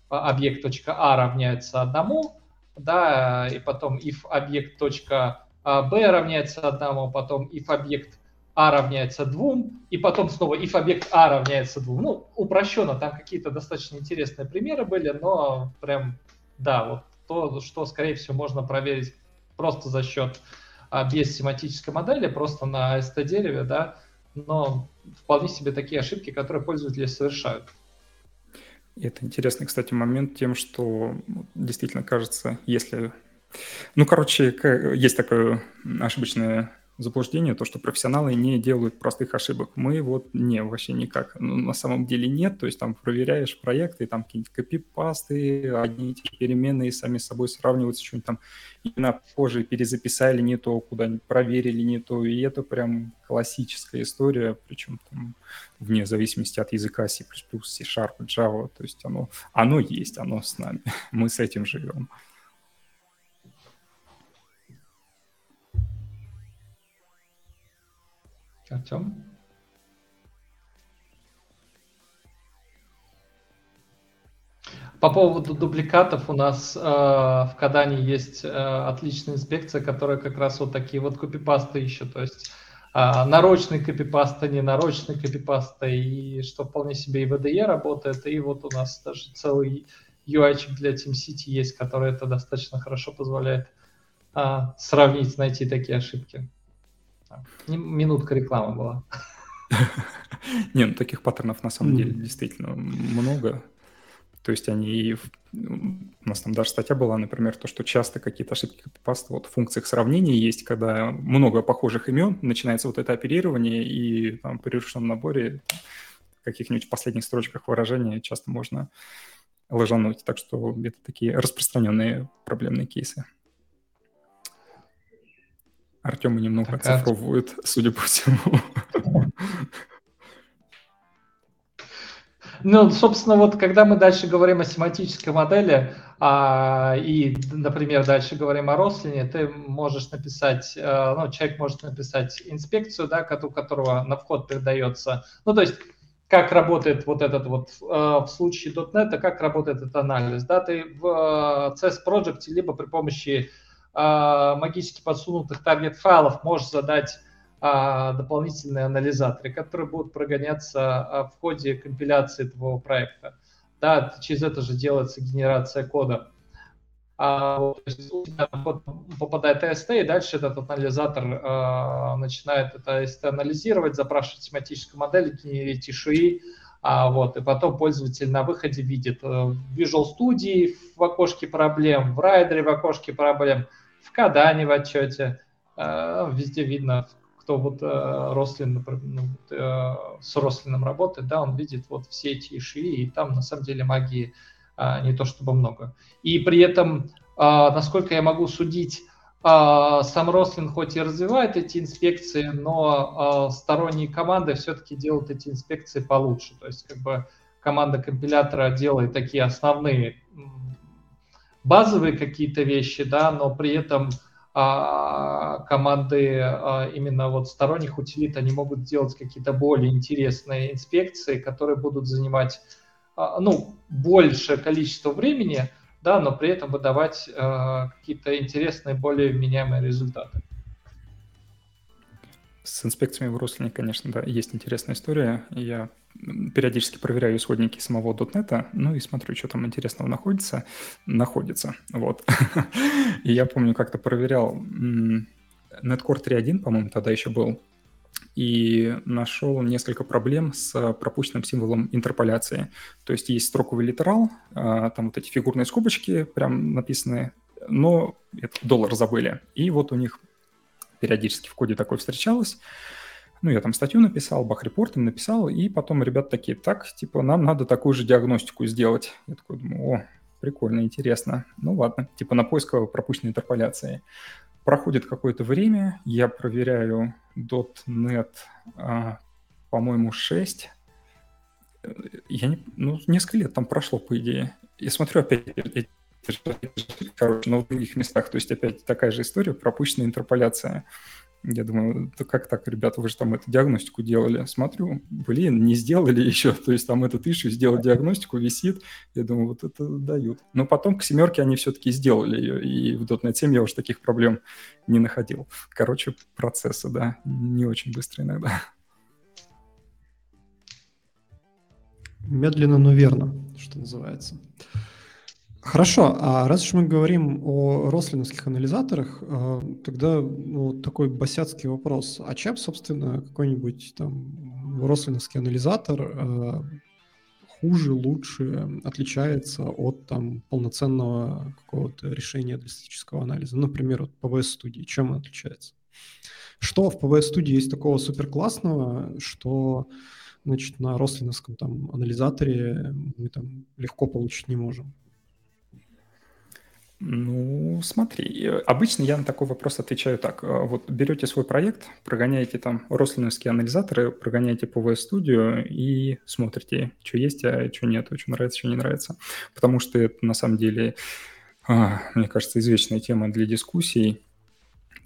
uh, объект.а равняется одному, да, и потом if объект.б равняется одному, потом if объект а равняется двум, и потом снова if объект А равняется двум. Ну, упрощенно, там какие-то достаточно интересные примеры были, но прям, да, вот то, что, скорее всего, можно проверить просто за счет а, без семантической модели, просто на ST-дереве, да, но вполне себе такие ошибки, которые пользователи совершают. И это интересный, кстати, момент тем, что действительно кажется, если... Ну, короче, есть такое ошибочное заблуждение, то, что профессионалы не делают простых ошибок. Мы вот не, вообще никак. Ну, на самом деле нет, то есть там проверяешь проекты, там какие-нибудь копипасты, одни и те переменные сами собой сравниваются, что-нибудь там именно позже перезаписали не то, куда-нибудь проверили не то, и это прям классическая история, причем там вне зависимости от языка C++, C-Sharp, Java, то есть оно, оно есть, оно с нами, <laughs> мы с этим живем. Артем? По поводу дубликатов у нас э, в Кадане есть э, отличная инспекция, которая как раз вот такие вот копипасты ищет, то есть э, нарочный копипаста, ненарочный копипаста, и что вполне себе и VDE работает, и вот у нас даже целый UI для TeamCity есть, который это достаточно хорошо позволяет э, сравнить, найти такие ошибки. Минутка рекламы была. <laughs> Не, ну таких паттернов на самом деле действительно много. То есть они... У нас там даже статья была, например, то, что часто какие-то ошибки копипаста вот в функциях сравнения есть, когда много похожих имен, начинается вот это оперирование, и там при решенном наборе каких-нибудь последних строчках выражения часто можно ложануть. Так что это такие распространенные проблемные кейсы. Артема немного так, оцифровывают, судя по всему. <laughs> Ну, собственно, вот когда мы дальше говорим о семантической модели, а, и, например, дальше говорим о рослине, ты можешь написать, а, ну, человек может написать инспекцию, да, у которого на вход передается, ну, то есть как работает вот этот вот а, в случае .NET, как работает этот анализ, да, ты в CS Project либо при помощи а, магически подсунутых таргет-файлов можешь задать а, дополнительные анализаторы, которые будут прогоняться а, в ходе компиляции твоего проекта. Да, через это же делается генерация кода. А, у тебя попадает AST, и дальше этот анализатор а, начинает это AST анализировать, запрашивать тематическую модель, генерить ишуи, а, вот, и потом пользователь на выходе видит э, в Visual Studio в окошке проблем, в Rider в окошке проблем, в Кадане в отчете, э, везде видно, кто вот э, Рослин, ну, э, с Рослином работает, да, он видит вот все эти иши, и там на самом деле магии не то чтобы много. И при этом, насколько я могу судить, сам Рослин хоть и развивает эти инспекции, но сторонние команды все-таки делают эти инспекции получше. То есть как бы команда компилятора делает такие основные базовые какие-то вещи, да, но при этом а, команды а, именно вот сторонних утилит, они могут делать какие-то более интересные инспекции, которые будут занимать, а, ну, большее количество времени, да, но при этом выдавать а, какие-то интересные, более вменяемые результаты. С инспекциями в Руслине, конечно, да, есть интересная история. Я периодически проверяю исходники самого .NET, ну и смотрю, что там интересного находится. Находится, вот. <laughs> И я помню, как-то проверял Netcore 3.1, по-моему, тогда еще был, и нашел несколько проблем с пропущенным символом интерполяции. То есть есть строковый литерал, а, там вот эти фигурные скобочки прям написаны, но это доллар забыли. И вот у них периодически в коде такое встречалось. Ну, я там статью написал, бах-репорт им написал, и потом ребята такие, так, типа, нам надо такую же диагностику сделать. Я такой думаю, о, прикольно, интересно. Ну ладно, типа на поиск пропущенной интерполяции. Проходит какое-то время, я проверяю .NET, а, по-моему, 6. Я не, ну, несколько лет там прошло, по идее. И смотрю опять короче, но в других местах. То есть опять такая же история, пропущенная интерполяция. Я думаю, да как так, ребята, вы же там эту диагностику делали. Смотрю, блин, не сделали еще. То есть там этот ищу, сделать диагностику, висит. Я думаю, вот это дают. Но потом к семерке они все-таки сделали ее. И в .NET 7 я уже таких проблем не находил. Короче, процессы, да, не очень быстро иногда. Медленно, но верно, что называется. Хорошо, а раз уж мы говорим о рослиновских анализаторах, э, тогда ну, такой босяцкий вопрос. А чем, собственно, какой-нибудь там рослиновский анализатор э, хуже, лучше отличается от там полноценного какого-то решения для статического анализа? Например, от PVS-студии. Чем он отличается? Что в PVS-студии есть такого суперклассного, что значит, на рослиновском там анализаторе мы там легко получить не можем? Ну, смотри, обычно я на такой вопрос отвечаю так. Э, вот берете свой проект, прогоняете там рослиновские анализаторы, прогоняете Studio и смотрите, что есть, а что нет, что нравится, что не нравится. Потому что это на самом деле, а, мне кажется, извечная тема для дискуссий.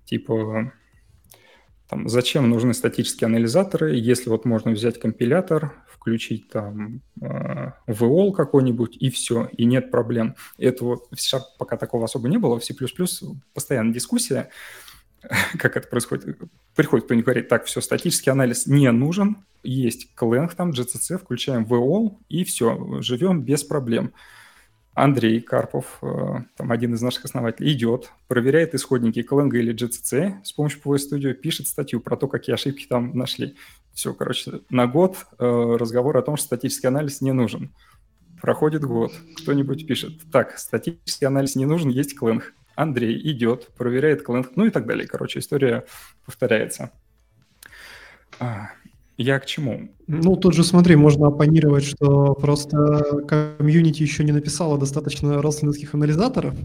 Типа, там, зачем нужны статические анализаторы, если вот можно взять компилятор, включить там э, VOL какой-нибудь, и все, и нет проблем. Это вот в C пока такого особо не было, в C++ постоянно дискуссия, <laughs> как это происходит. Приходит кто-нибудь говорит, так, все, статический анализ не нужен, есть Clang там, GCC, включаем VOL, и все, живем без проблем. Андрей Карпов, э, там один из наших основателей, идет, проверяет исходники Clang или GCC с помощью PV Studio, пишет статью про то, какие ошибки там нашли. Все, короче, на год э, разговор о том, что статический анализ не нужен. Проходит год, кто-нибудь пишет, так, статический анализ не нужен, есть Clang. Андрей идет, проверяет Clang, ну и так далее. Короче, история повторяется. А, я к чему? Ну, тут же смотри, можно оппонировать, что просто комьюнити еще не написала достаточно родственных анализаторов.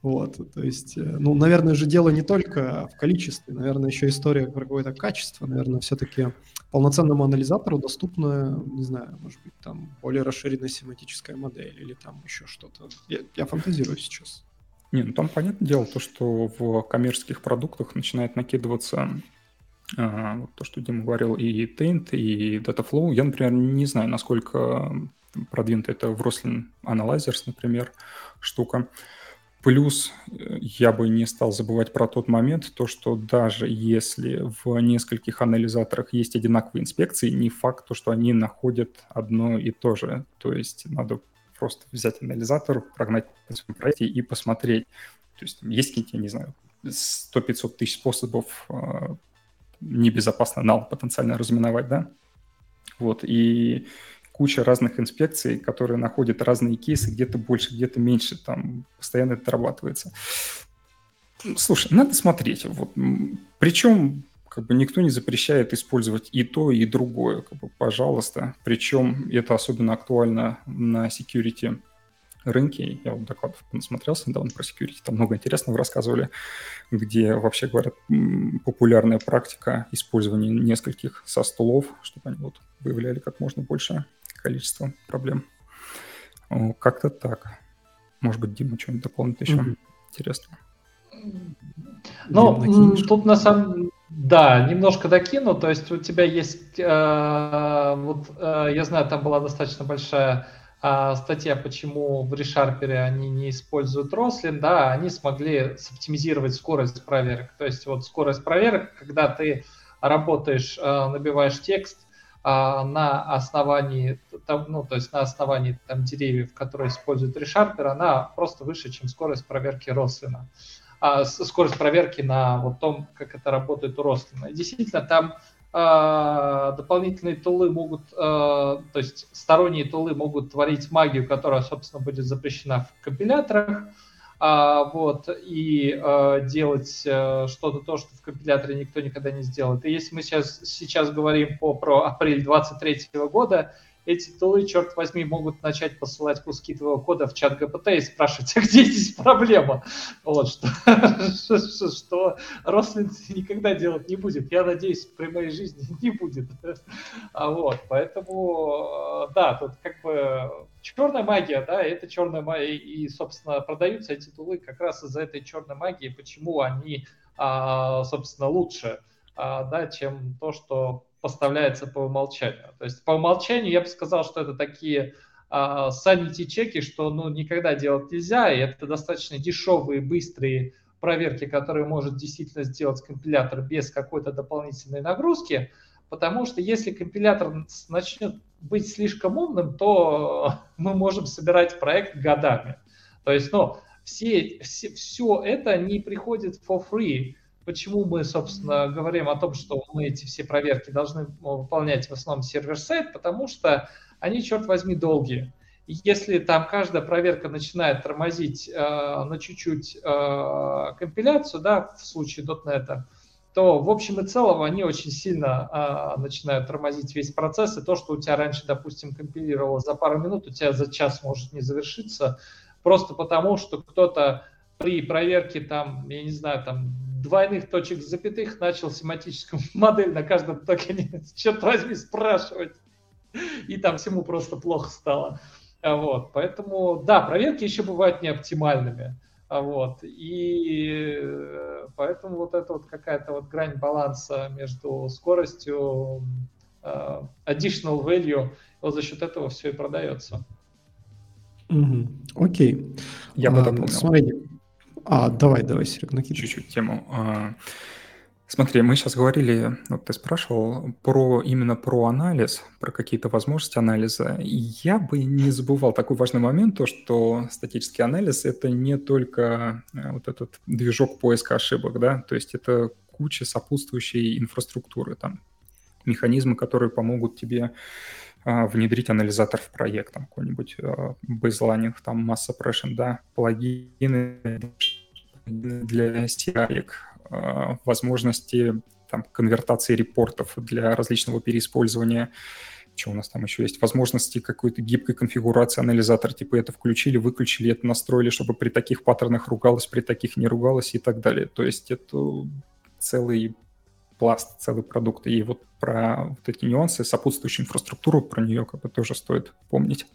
Вот, то есть, э, ну, наверное же дело не только в количестве, наверное, еще история про какое-то качество. Наверное, все-таки полноценному анализатору доступна, не знаю, может быть, там более расширенная семантическая модель или там еще что-то. Я, я фантазирую сейчас. Не, ну там понятное дело то, что в коммерческих продуктах начинает накидываться а, вот то, что Дима говорил, и Taint, и Dataflow. Я, например, не знаю, насколько продвинуто это в Roslyn Analyzers, например, штука. Плюс э, я бы не стал забывать про тот момент, то, что даже если в нескольких анализаторах есть одинаковые инспекции, не факт, то, что они находят одно и то же. То есть надо просто взять анализатор, прогнать по своему проекте и посмотреть. То есть есть какие-то, я не знаю, 100-500 тысяч способов а, небезопасно нал потенциально разминовать, да? Вот, и куча разных инспекций, которые находят разные кейсы, где-то больше, где-то меньше, там постоянно это дорабатывается. Слушай, надо смотреть. Вот. Причем как бы никто не запрещает использовать и то, и другое, как бы, пожалуйста. Причем это особенно актуально на security рынке. Я вот доклад насмотрелся недавно про security, там много интересного рассказывали, где, вообще говорят, популярная практика использования нескольких со столов, чтобы они вот выявляли как можно больше количество проблем. Как-то так. Может быть, Дима что-нибудь дополнит еще mm-hmm. интересно. Ну, тут на самом да, немножко докину. То есть у тебя есть, э, вот э, я знаю, там была достаточно большая а, статья, почему в ReSharper они не используют Roslyn, да, они смогли соптимизировать скорость проверок. То есть вот скорость проверок, когда ты работаешь, а, набиваешь текст а, на основании, ну, то есть на основании там деревьев, которые используют ReSharper, она просто выше, чем скорость проверки Roslyn. А, скорость проверки на вот том, как это работает у Roslyn. действительно, там а, дополнительные тулы могут, а, то есть сторонние тулы могут творить магию, которая, собственно, будет запрещена в компиляторах. А, вот, и а, делать а, что-то то, что в компиляторе никто никогда не сделает. И если мы сейчас, сейчас говорим по, про апрель 2023 года, эти тулы, черт возьми, могут начать посылать куски твоего кода в чат ГПТ и спрашивать, а где здесь проблема? Вот, что, <laughs> что, что никогда делать не будет. Я надеюсь, при моей жизни <laughs> не будет. А вот, поэтому, да, тут как бы черная магия, да, это черная магия, и, собственно, продаются эти тулы как раз из-за этой черной магии, почему они, а, собственно, лучше, а, да, чем то, что поставляется по умолчанию. То есть по умолчанию я бы сказал, что это такие а, sanity чеки, что ну, никогда делать нельзя, и это достаточно дешевые, быстрые проверки, которые может действительно сделать компилятор без какой-то дополнительной нагрузки, потому что если компилятор начнет быть слишком умным, то <laughs> мы можем собирать проект годами. То есть, ну, все, все, все это не приходит for free. Почему мы, собственно, говорим о том, что мы эти все проверки должны выполнять в основном сервер-сайт? Потому что они, черт возьми, долгие. Если там каждая проверка начинает тормозить э, на чуть-чуть э, компиляцию, да, в случае .NET, то в общем и целом они очень сильно э, начинают тормозить весь процесс, и то, что у тебя раньше, допустим, компилировалось за пару минут, у тебя за час может не завершиться, просто потому что кто-то при проверке там, я не знаю, там двойных точек запятых начал семантическую <laughs> модель на каждом токене, <laughs> черт возьми, спрашивать. И там всему просто плохо стало. А вот, поэтому, да, проверки еще бывают неоптимальными. А вот, и э, поэтому вот это вот какая-то вот грань баланса между скоростью, uh, additional value, вот за счет этого все и продается. Окей. Я бы дополнил. Смотрите, а, давай, давай, Серег, накидывай. Чуть-чуть тему. А, смотри, мы сейчас говорили, вот ты спрашивал про именно про анализ, про какие-то возможности анализа. Я бы не забывал такой важный момент, то, что статический анализ — это не только э, вот этот движок поиска ошибок, да, то есть это куча сопутствующей инфраструктуры, там, механизмы, которые помогут тебе а, внедрить анализатор в проект, там какой-нибудь бейзлайнинг, а, там масса suppression, да, плагины для CI, а, возможности там, конвертации репортов для различного переиспользования. Что у нас там еще есть? Возможности какой-то гибкой конфигурации анализатора, типа это включили, выключили, это настроили, чтобы при таких паттернах ругалось, при таких не ругалось и так далее. То есть это целый пласт, целый продукт. И вот про вот эти нюансы, сопутствующую инфраструктуру, про нее как бы тоже стоит помнить.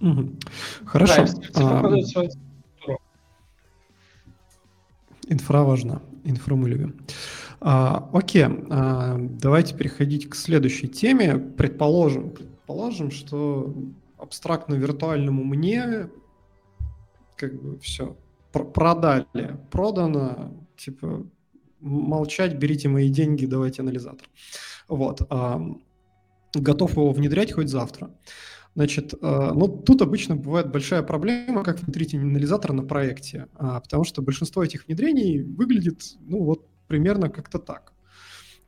Угу. Хорошо. Да, а, инфра важна. Инфру мы любим. А, окей, а, давайте переходить к следующей теме. Предположим, предположим, что абстрактно-виртуальному мне как бы все продали, продано, типа молчать, берите мои деньги, давайте анализатор. Вот. Готов его внедрять хоть завтра. Значит, а, ну тут обычно бывает большая проблема, как внедрить анализатор на проекте, а, потому что большинство этих внедрений выглядит, ну вот, примерно как-то так.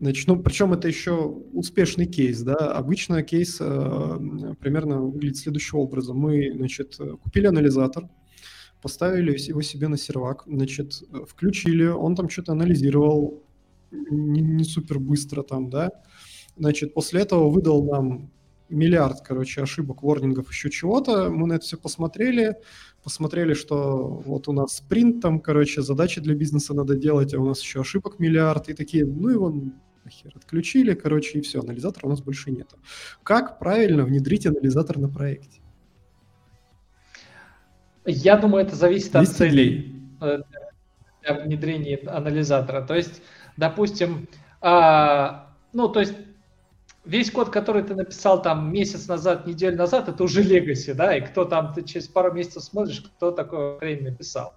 Значит, ну, причем это еще успешный кейс, да. Обычно кейс э, примерно выглядит следующим образом. Мы, значит, купили анализатор, поставили его себе на сервак, значит, включили, он там что-то анализировал не, не супер быстро там, да, значит, после этого выдал нам миллиард, короче, ошибок, ворнингов, еще чего-то, мы на это все посмотрели, посмотрели, что вот у нас спринт там, короче, задачи для бизнеса надо делать, а у нас еще ошибок миллиард, и такие, ну его нахер отключили, короче, и все, анализатора у нас больше нету. Как правильно внедрить анализатор на проекте? Я думаю, это зависит от целей э, для внедрения анализатора. То есть, допустим, а, ну, то есть весь код, который ты написал там месяц назад, неделю назад, это уже legacy, да, и кто там, ты через пару месяцев смотришь, кто такое время написал.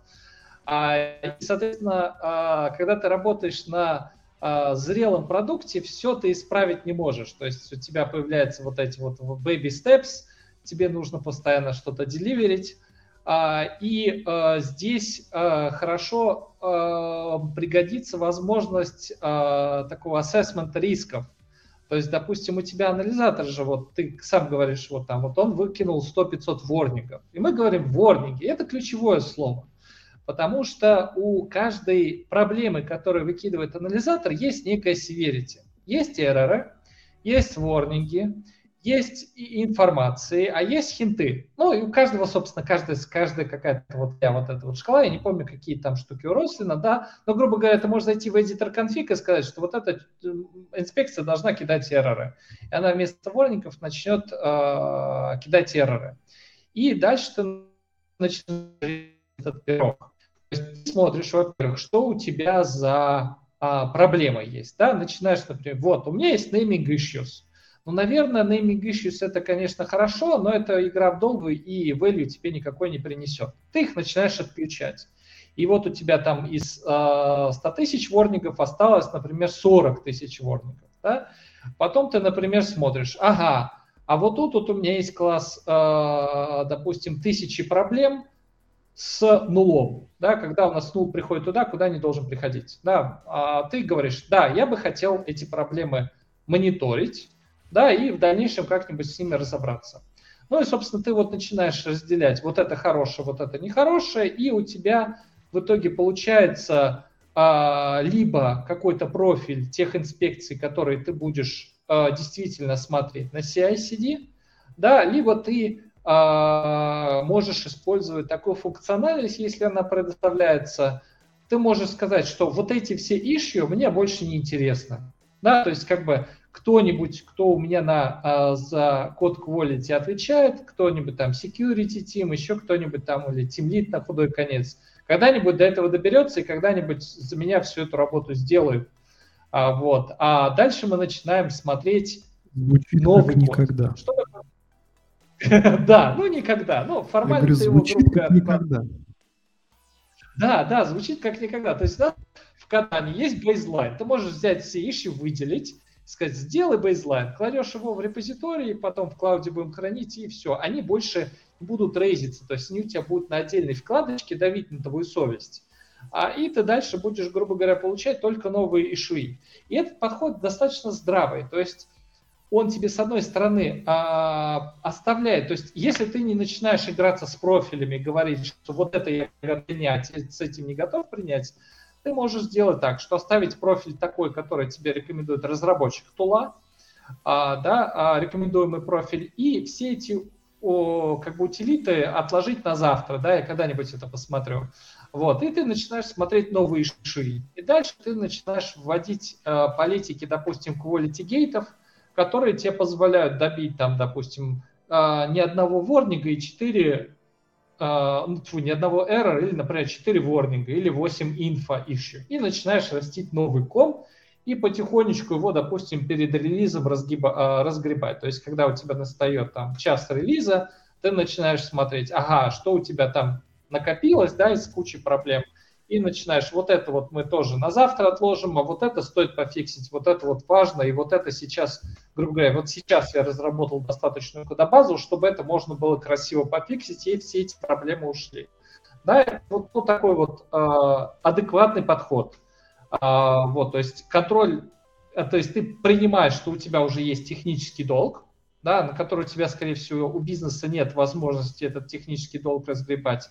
А, и, соответственно, а, когда ты работаешь на а, зрелом продукте, все ты исправить не можешь. То есть у тебя появляются вот эти вот baby steps, тебе нужно постоянно что-то деливерить, а, и а, здесь а, хорошо пригодится возможность такого ассессмента рисков. То есть, допустим, у тебя анализатор же, вот ты сам говоришь, вот там, вот он выкинул 100-500 ворнингов. И мы говорим ворнинги, это ключевое слово. Потому что у каждой проблемы, которую выкидывает анализатор, есть некая severity. Есть эрроры, есть ворнинги, есть информации, а есть хинты. Ну, и у каждого, собственно, каждая, каждая какая-то вот, я, вот эта вот шкала, я не помню, какие там штуки у Рослина, да, но, грубо говоря, ты можешь зайти в editor конфиг и сказать, что вот эта э, инспекция должна кидать эрроры. И она вместо ворников начнет э, кидать эрроры. И дальше ты начинаешь этот пирог. То есть ты смотришь, во-первых, что у тебя за а, проблема есть, да, начинаешь, например, вот, у меня есть naming issues, ну, наверное, naming issues это, конечно, хорошо, но это игра в долгую и value тебе никакой не принесет. Ты их начинаешь отключать. И вот у тебя там из э, 100 тысяч ворнингов осталось, например, 40 тысяч ворнингов. Да? Потом ты, например, смотришь, ага, а вот тут вот у меня есть класс, э, допустим, тысячи проблем с нулом, да, когда у нас нул приходит туда, куда не должен приходить. Да, а ты говоришь, да, я бы хотел эти проблемы мониторить, да, и в дальнейшем как-нибудь с ними разобраться. Ну и, собственно, ты вот начинаешь разделять вот это хорошее, вот это нехорошее, и у тебя в итоге получается а, либо какой-то профиль тех инспекций, которые ты будешь а, действительно смотреть на CI-CD, да, либо ты а, можешь использовать такую функциональность, если она предоставляется, ты можешь сказать, что вот эти все issue мне больше не интересно. Да, то есть как бы кто-нибудь, кто у меня на, а, за код quality отвечает, кто-нибудь там security team, еще кто-нибудь там или team lead на худой конец, когда-нибудь до этого доберется и когда-нибудь за меня всю эту работу сделают. А, вот. а дальше мы начинаем смотреть Звучит новый как никогда. Что <laughs> Да, ну никогда. Ну, формально говорю, звучит его, как никогда. Да, да, звучит как никогда. То есть да, в Катане есть бейзлайн. Ты можешь взять все иши, выделить, сказать, сделай бейзлайн, кладешь его в репозитории, потом в клауде будем хранить, и все. Они больше будут рейзиться, то есть они у тебя будут на отдельной вкладочке давить на твою совесть. А, и ты дальше будешь, грубо говоря, получать только новые ишуи. И этот подход достаточно здравый, то есть он тебе, с одной стороны, а, оставляет, то есть если ты не начинаешь играться с профилями, говорить, что вот это я готов принять, с этим не готов принять, ты можешь сделать так, что оставить профиль такой, который тебе рекомендует разработчик тула, а, да, а, рекомендуемый профиль, и все эти о, как бы утилиты отложить на завтра, да, я когда-нибудь это посмотрю. Вот, и ты начинаешь смотреть новые ши. И дальше ты начинаешь вводить э, политики, допустим, quality гейтов, которые тебе позволяют добить там, допустим, э, ни одного ворнинга и 4 Uh, ну, ни одного error, или, например, 4 ворнинга, или 8 инфа issue. И начинаешь растить новый ком, и потихонечку его, допустим, перед релизом разгиба, uh, разгребать. То есть, когда у тебя настает там час релиза, ты начинаешь смотреть, ага, что у тебя там накопилось, да, из кучи проблем, и начинаешь, вот это вот мы тоже на завтра отложим, а вот это стоит пофиксить, вот это вот важно, и вот это сейчас, грубо говоря, вот сейчас я разработал достаточную кодобазу, чтобы это можно было красиво пофиксить, и все эти проблемы ушли. Да, вот, вот такой вот э, адекватный подход. Э, вот, то есть контроль, э, то есть ты принимаешь, что у тебя уже есть технический долг, да, на который у тебя, скорее всего, у бизнеса нет возможности этот технический долг разгребать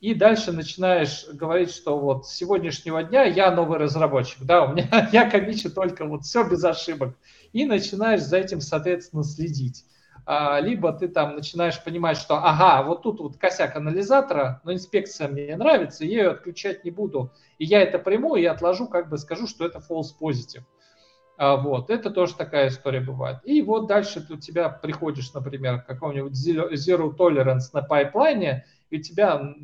и дальше начинаешь говорить, что вот с сегодняшнего дня я новый разработчик, да, у меня <laughs> я комичу только вот все без ошибок, и начинаешь за этим, соответственно, следить. А, либо ты там начинаешь понимать, что ага, вот тут вот косяк анализатора, но инспекция мне нравится, я ее отключать не буду, и я это приму и отложу, как бы скажу, что это false positive. А, вот, это тоже такая история бывает. И вот дальше ты у тебя приходишь, например, к какому-нибудь zero tolerance на пайплайне, и у тебя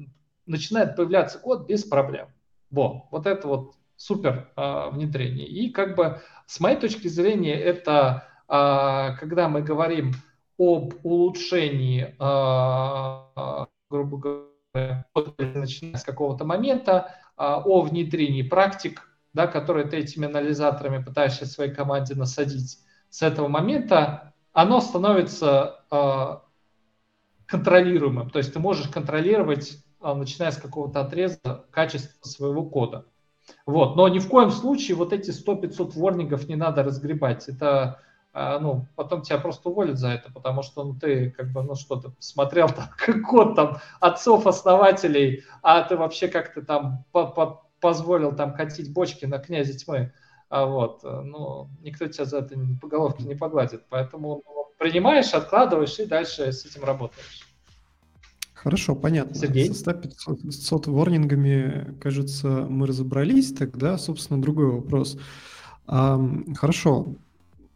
начинает появляться код без проблем. Во, вот это вот супер э, внедрение. И как бы с моей точки зрения это, э, когда мы говорим об улучшении, э, грубо говоря, начиная с какого-то момента, э, о внедрении практик, да, которые ты этими анализаторами пытаешься своей команде насадить, с этого момента оно становится э, контролируемым. То есть ты можешь контролировать начиная с какого-то отреза качества своего кода. Вот. Но ни в коем случае вот эти 100-500 ворнингов не надо разгребать. Это а, ну, потом тебя просто уволят за это, потому что ну, ты как бы, ну, что-то смотрел там, <laughs> как код там отцов-основателей, а ты вообще как-то там по -по позволил там катить бочки на князе тьмы. А вот, ну, никто тебя за это по головке не погладит. Поэтому ну, принимаешь, откладываешь и дальше с этим работаешь. Хорошо, понятно. Сергей? Со 100 500 ворнингами, кажется, мы разобрались. Тогда, собственно, другой вопрос. А, хорошо,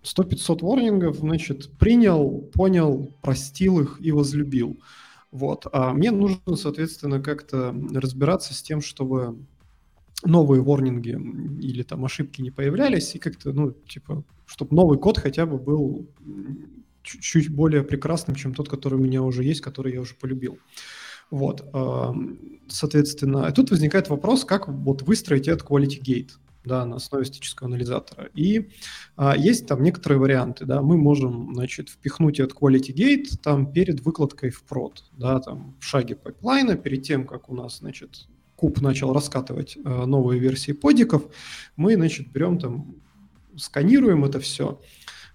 100-500 ворнингов, значит, принял, понял, простил их и возлюбил. Вот. А мне нужно, соответственно, как-то разбираться с тем, чтобы новые warning и или там ошибки не появлялись, и как-то, ну, типа, чтобы новый код хотя бы был чуть-чуть более прекрасным, чем тот, который у меня уже есть, который я уже полюбил. Вот, соответственно, тут возникает вопрос, как вот выстроить этот quality gate да, на основе статического анализатора. И а, есть там некоторые варианты, да, мы можем, значит, впихнуть этот quality gate там перед выкладкой в прод, да, там в шаге пайплайна, перед тем, как у нас, значит, куб начал раскатывать а, новые версии подиков, мы, значит, берем там, сканируем это все,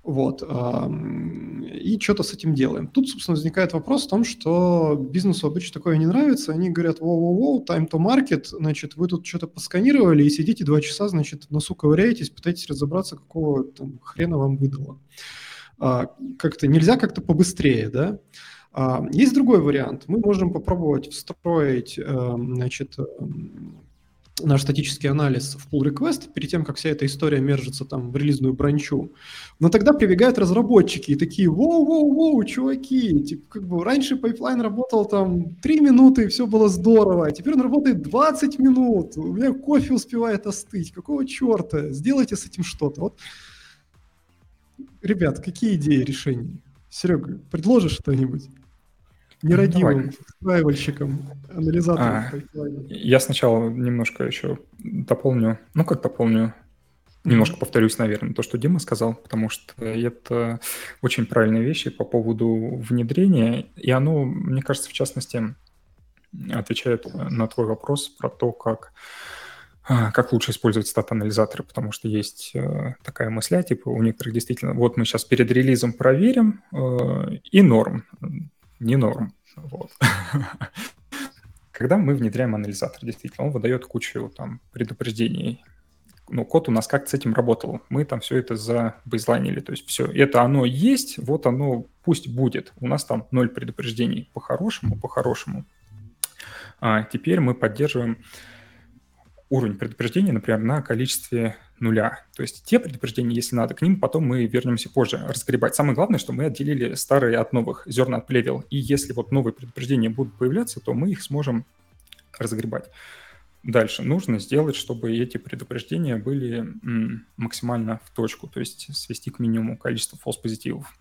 вот. И что-то с этим делаем. Тут, собственно, возникает вопрос в том, что бизнесу обычно такое не нравится. Они говорят, воу-воу-воу, time to market, значит, вы тут что-то посканировали и сидите два часа, значит, носу ковыряетесь, пытаетесь разобраться, какого там хрена вам выдало. А, как-то нельзя как-то побыстрее, да? А, есть другой вариант. Мы можем попробовать встроить, значит, наш статический анализ в pull request перед тем, как вся эта история мержится там в релизную бранчу. Но тогда прибегают разработчики и такие, воу-воу-воу, чуваки, типа, как бы раньше пайплайн работал там 3 минуты, и все было здорово, а теперь он работает 20 минут, у меня кофе успевает остыть, какого черта, сделайте с этим что-то. Вот. Ребят, какие идеи решений? Серега, предложишь что-нибудь? Нерадивым устраивальщиком, анализатором. А, я сначала немножко еще дополню, ну как дополню, немножко повторюсь, наверное, то, что Дима сказал, потому что это очень правильные вещи по поводу внедрения, и оно, мне кажется, в частности, отвечает на твой вопрос про то, как а, как лучше использовать стат-анализаторы, потому что есть э, такая мысля, типа у некоторых действительно, вот мы сейчас перед релизом проверим, э, и норм не норм. Вот. <laughs> Когда мы внедряем анализатор, действительно, он выдает кучу там предупреждений. Ну, код у нас как с этим работал. Мы там все это забейзлайнили. То есть все, это оно есть, вот оно пусть будет. У нас там ноль предупреждений. По-хорошему, по-хорошему. А теперь мы поддерживаем уровень предупреждений, например, на количестве нуля. То есть те предупреждения, если надо, к ним потом мы вернемся позже разгребать. Самое главное, что мы отделили старые от новых, зерна от плевел. И если вот новые предупреждения будут появляться, то мы их сможем разгребать. Дальше нужно сделать, чтобы эти предупреждения были максимально в точку, то есть свести к минимуму количество false positive ов.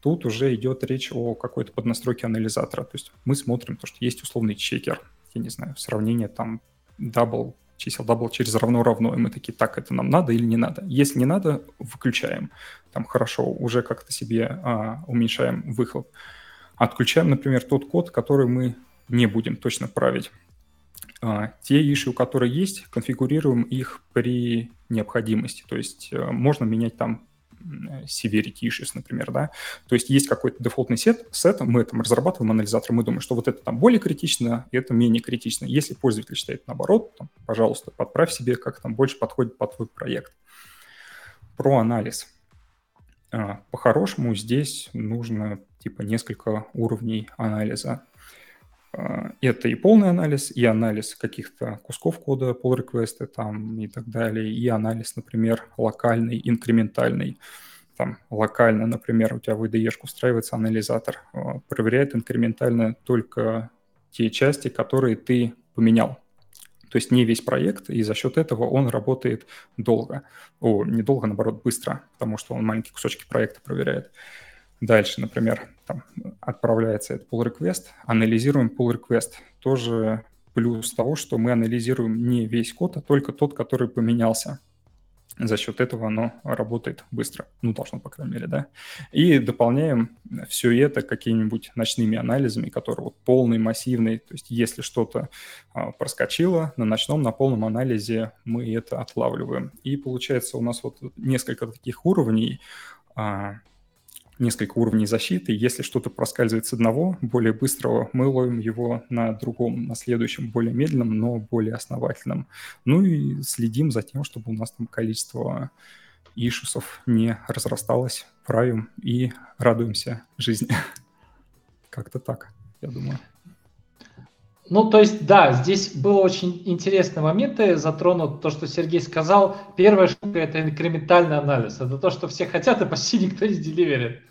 Тут уже идет речь о какой-то поднастройке анализатора. То есть мы смотрим то, что есть условный чекер, я не знаю, сравнение там double чисел double через равно-равно, и мы такие, так, это нам надо или не надо? Если не надо, выключаем. Там хорошо, уже как-то себе а, уменьшаем выхлоп. Отключаем, например, тот код, который мы не будем точно править. А, те issue, которые есть, конфигурируем их при необходимости. То есть а, можно менять там severity issues, например, да. То есть есть какой-то дефолтный сет, сет, мы там разрабатываем анализатор, мы думаем, что вот это там более критично, это менее критично. Если пользователь считает наоборот, там, пожалуйста, подправь себе, как там больше подходит под твой проект. Про анализ. А, по-хорошему здесь нужно типа несколько уровней анализа. А, это и полный анализ, и анализ каких-то кусков кода, pull request там и так далее, и анализ, например, локальный, инкрементальный. Там локально, например, у тебя в IDE устраивается анализатор, а, проверяет инкрементально только те части, которые ты поменял. То есть не весь проект, и за счет этого он работает долго. О, не долго, наоборот, быстро, потому что он маленькие кусочки проекта проверяет. Дальше, например, там, отправляется этот pull request, анализируем pull request. Тоже плюс того, что мы анализируем не весь код, а только тот, который поменялся. За счет этого оно работает быстро. Ну, должно, по крайней мере, да. И дополняем все это какими-нибудь ночными анализами, которые вот полный, массивный. То есть если что-то а, проскочило, на ночном, на полном анализе мы это отлавливаем. И получается у нас вот несколько таких уровней. А, несколько уровней защиты. Если что-то проскальзывает с одного, более быстрого, мы ловим его на другом, на следующем, более медленном, но более основательном. Ну и следим за тем, чтобы у нас там количество ишусов не разрасталось, правим и радуемся жизни. <laughs> Как-то так, я думаю. Ну, то есть, да, здесь было очень интересные моменты, затронут то, что Сергей сказал. Первая штука – это инкрементальный анализ. Это то, что все хотят, и почти никто не деливерит.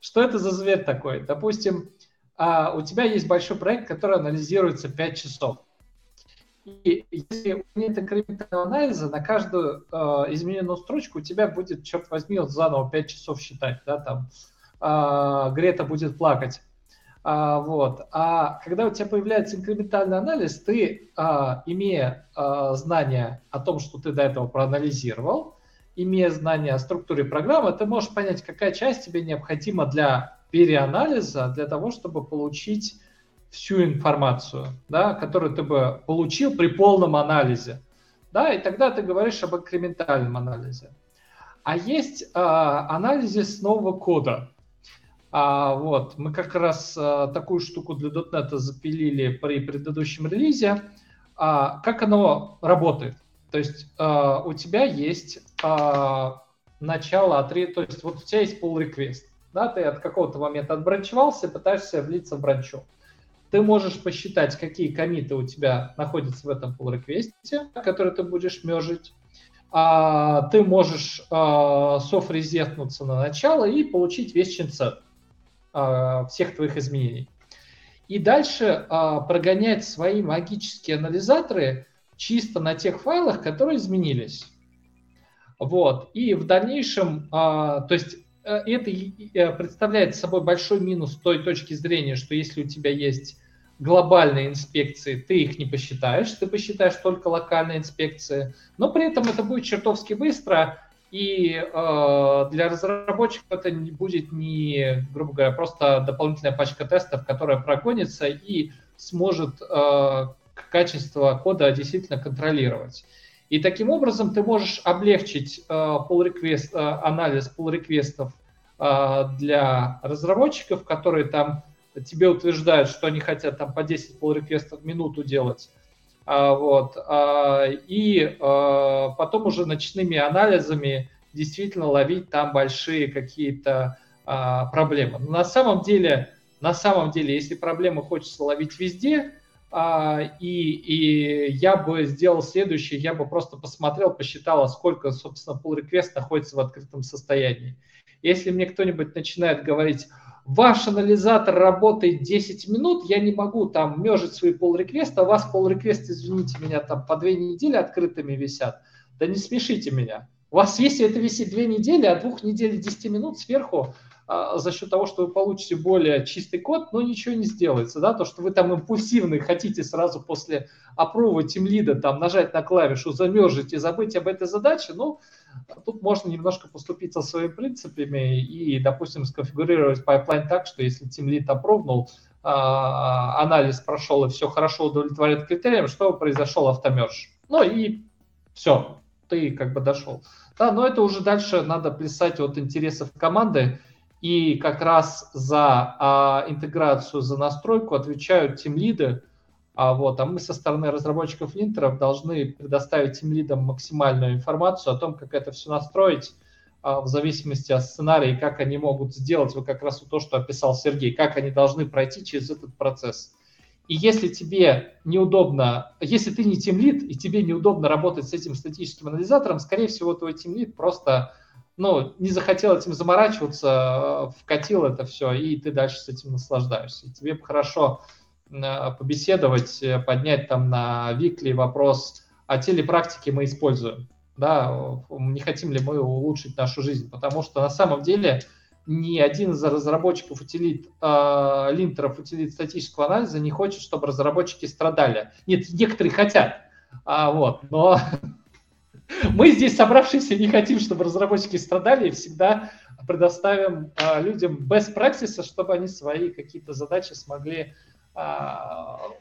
Что это за зверь такой? Допустим, а, у тебя есть большой проект, который анализируется 5 часов. И если нет инкрементального анализа, на каждую э, измененную строчку у тебя будет, черт возьми, вот заново 5 часов считать, да, там, э, Грета будет плакать. А, вот. А когда у тебя появляется инкрементальный анализ, ты, а, имея а, знания о том, что ты до этого проанализировал, имея знания о структуре программы, ты можешь понять, какая часть тебе необходима для переанализа, для того, чтобы получить всю информацию, да, которую ты бы получил при полном анализе. Да, и тогда ты говоришь об инкрементальном анализе. А есть э, анализ нового кода. А, вот, мы как раз а, такую штуку для .NET запилили при предыдущем релизе. А, как оно работает? То есть а, у тебя есть а, начало, то есть вот у тебя есть pull request, да, ты от какого-то момента отбранчевался, пытаешься влиться в бранчу. Ты можешь посчитать, какие комиты у тебя находятся в этом pull request, который ты будешь мержить. А, ты можешь а, софт-резетнуться на начало и получить весь чинсет. А, всех твоих изменений. И дальше а, прогонять свои магические анализаторы чисто на тех файлах, которые изменились. Вот. И в дальнейшем, а, то есть э, это э, представляет собой большой минус с той точки зрения, что если у тебя есть глобальные инспекции, ты их не посчитаешь, ты посчитаешь только локальные инспекции, но при этом это будет чертовски быстро, и э, для разработчиков это не будет не, грубо говоря, просто дополнительная пачка тестов, которая прогонится и сможет э, качество кода действительно контролировать. И таким образом ты можешь облегчить э, pull request, э, анализ pull реквестов э, для разработчиков, которые там тебе утверждают, что они хотят там по 10 pull реквестов в минуту делать вот. А, и а, потом уже ночными анализами действительно ловить там большие какие-то проблемы. Но на самом деле, на самом деле, если проблемы хочется ловить везде, и, и я бы сделал следующее, я бы просто посмотрел, посчитал, сколько, собственно, pull request находится в открытом состоянии. Если мне кто-нибудь начинает говорить, ваш анализатор работает 10 минут, я не могу там мержить свои pull реквесты а у вас pull реквесты извините меня, там по две недели открытыми висят. Да не смешите меня. У вас если это висит две недели, а двух недель 10 минут сверху а, за счет того, что вы получите более чистый код, но ничего не сделается, да, то, что вы там импульсивный хотите сразу после опрува тимлида там нажать на клавишу, замержить и забыть об этой задаче, ну, Тут можно немножко поступить со своими принципами и, допустим, сконфигурировать пайплайн так, что если тимлит апрувнул, а, анализ прошел и все хорошо удовлетворяет критериям, что произошел auto-merge. Ну и все, ты как бы дошел. Да, но это уже дальше надо плясать от интересов команды, и как раз за а, интеграцию, за настройку отвечают тимлиды, а, вот, а мы со стороны разработчиков линтеров должны предоставить им лидам максимальную информацию о том, как это все настроить, а, в зависимости от сценария, как они могут сделать, вот как раз то, что описал Сергей, как они должны пройти через этот процесс. И если тебе неудобно, если ты не тимлид, и тебе неудобно работать с этим статическим анализатором, скорее всего, твой тимлид просто ну, не захотел этим заморачиваться, а, вкатил это все, и ты дальше с этим наслаждаешься. И тебе бы хорошо побеседовать, э, поднять там на Викли вопрос, а телепрактики мы используем, да, не хотим ли мы улучшить нашу жизнь, потому что на самом деле ни один из разработчиков утилит, э, линтеров утилит статического анализа не хочет, чтобы разработчики страдали. Нет, некоторые хотят, а, вот, но <laughs> мы здесь собравшиеся не хотим, чтобы разработчики страдали и всегда предоставим а, людям без практиса, чтобы они свои какие-то задачи смогли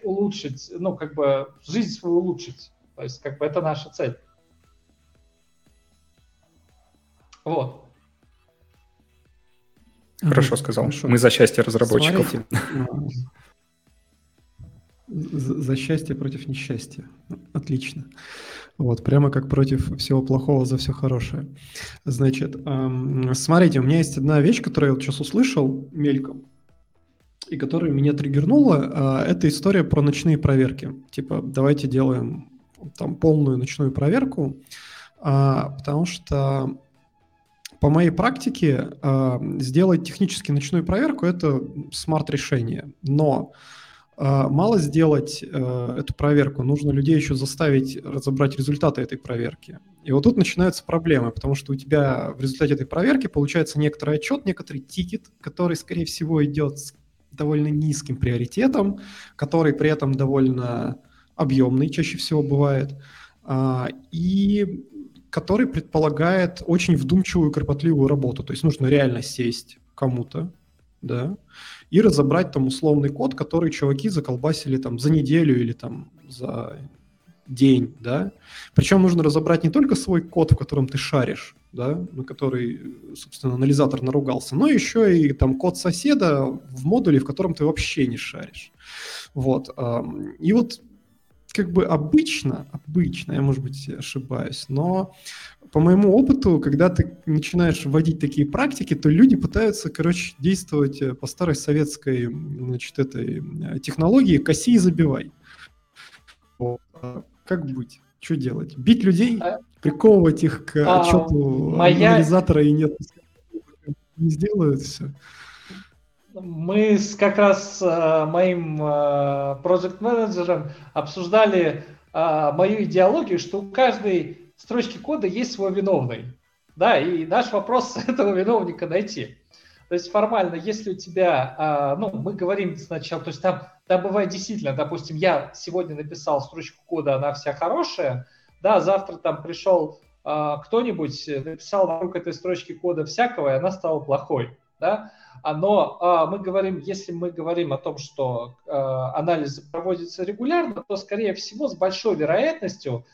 улучшить, ну, как бы жизнь свою улучшить. То есть, как бы это наша цель. Вот. Хорошо сказал. Хорошо. Мы за счастье разработчиков. Смотрите, за счастье против несчастья. Отлично. Вот, прямо как против всего плохого за все хорошее. Значит, эм, смотрите, у меня есть одна вещь, которую я вот сейчас услышал мельком, и которая меня триггернула. Э, это история про ночные проверки. Типа, давайте делаем там полную ночную проверку, э, потому что по моей практике э, сделать технически ночную проверку – это смарт-решение. Но а, мало сделать эту проверку, нужно людей еще заставить разобрать результаты этой проверки. И вот тут начинаются проблемы, потому что у тебя в результате этой проверки получается некоторый отчет, некоторый тикет, который, скорее всего, идет с довольно низким приоритетом, который при этом довольно объемный чаще всего бывает, а, и который предполагает очень вдумчивую, кропотливую работу. То есть нужно реально сесть кому-то, да, и разобрать там условный код, который чуваки заколбасили там за неделю или там за день, да. Причем нужно разобрать не только свой код, в котором ты шаришь, да, на который, собственно, анализатор наругался, но еще и там код соседа в модуле, в котором ты вообще не шаришь. Вот. И вот как бы обычно, обычно, я, может быть, ошибаюсь, но по моему опыту, когда ты начинаешь вводить такие практики, то люди пытаются, короче, действовать э, по старой советской, значит, этой э, технологии «коси и забивай». Вот. Как быть? Что делать? Бить людей? А, приковывать их к а, отчету моя... анализатора и нет, не сделают все? Мы с как раз э, моим э, проект-менеджером обсуждали э, мою идеологию, что у каждой строчки кода есть свой виновный. Да, и наш вопрос <laughs> этого виновника найти. То есть формально, если у тебя, а, ну, мы говорим сначала, то есть там, там бывает действительно, допустим, я сегодня написал строчку кода, она вся хорошая, да, завтра там пришел а, кто-нибудь, написал вокруг этой строчки кода всякого, и она стала плохой, да, а, но мы говорим, если мы говорим о том, что анализ проводится регулярно, то, скорее всего, с большой вероятностью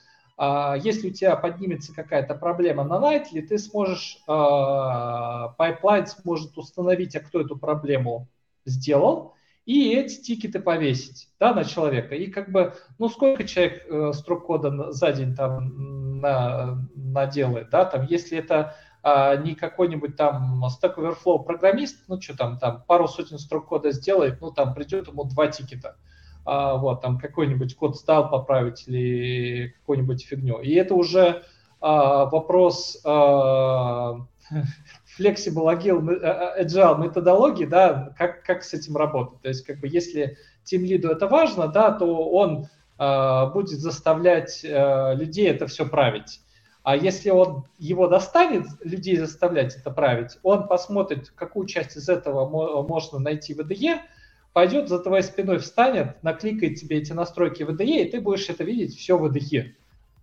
если у тебя поднимется какая-то проблема на Nightly, ты сможешь, пайплайн сможет установить, а кто эту проблему сделал, и эти тикеты повесить да, на человека. И как бы, ну сколько человек э, строк кода за день там на, наделает, да, там, если это а, не какой-нибудь там Stack Overflow программист, ну что там, там пару сотен строк кода сделает, ну там придет ему два тикета а, вот, там какой-нибудь код стал поправить или какую-нибудь фигню. И это уже а, вопрос а, <laughs> flexible, agile, э, agile методологии, да, как, как с этим работать. То есть, как бы, если тем лиду это важно, да, то он а, будет заставлять а, людей это все править. А если он его достанет, людей заставлять это править, он посмотрит, какую часть из этого можно найти в IDE, пойдет за твоей спиной, встанет, накликает тебе эти настройки в и ты будешь это видеть все в IDE.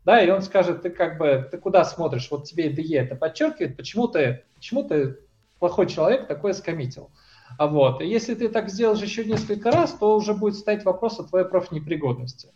Да, и он скажет, ты как бы, ты куда смотришь, вот тебе IDE это подчеркивает, почему ты, почему ты плохой человек такое скоммитил. А вот, и если ты так сделаешь еще несколько раз, то уже будет стоять вопрос о твоей профнепригодности.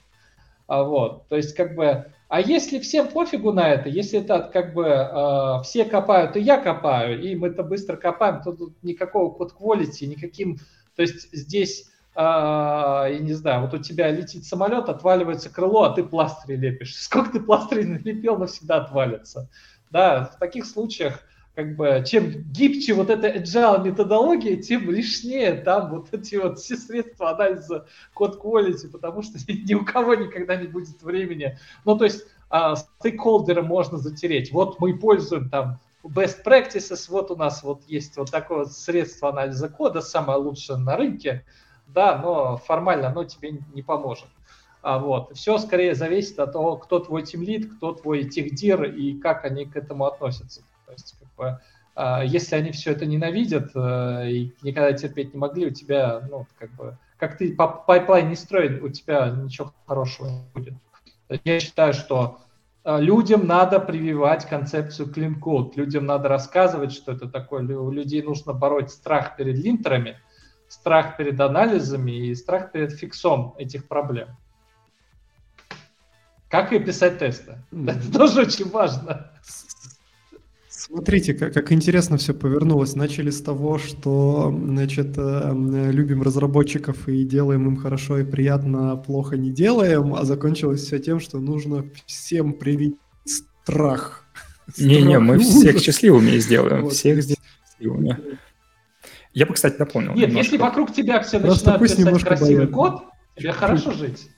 А вот, то есть как бы, а если всем пофигу на это, если это как бы э, все копают, и я копаю, и мы это быстро копаем, то тут никакого код quality, никаким то есть здесь, э, я не знаю, вот у тебя летит самолет, отваливается крыло, а ты пластыри лепишь. <laughs> Сколько ты пластырей налепил, навсегда отвалится. Да, в таких случаях как бы, чем гибче вот эта agile методология, тем лишнее там вот эти вот все средства анализа code quality, потому что <laughs> ни у кого никогда не будет времени. Ну, то есть а, можно затереть. Вот мы пользуем там best practices, вот у нас вот есть вот такое вот средство анализа кода, самое лучшее на рынке, да, но формально оно тебе не поможет. А вот. Все скорее зависит от того, кто твой тимлид, кто твой техдир и как они к этому относятся. То есть, как бы, а, если они все это ненавидят э, и никогда терпеть не могли, у тебя, ну, как бы, как ты пайплайн не строй, у тебя ничего хорошего не будет. Я считаю, что людям надо прививать концепцию clean code, людям надо рассказывать, что это такое. У людей нужно бороть страх перед линтерами, страх перед анализами и страх перед фиксом этих проблем. Как и писать тесты. Mm-hmm. Это тоже очень важно. Смотрите, как, как интересно все повернулось. Начали с того, что, значит, э, любим разработчиков и делаем им хорошо и приятно, а плохо не делаем, а закончилось все тем, что нужно всем привить страх. Не-не, мы всех счастливыми сделаем, вот. всех сделаем счастливыми. Я бы, кстати, напомнил. Нет, немножко. если вокруг тебя все Просто начинают писать красивый боятся. код, тебе хорошо жить.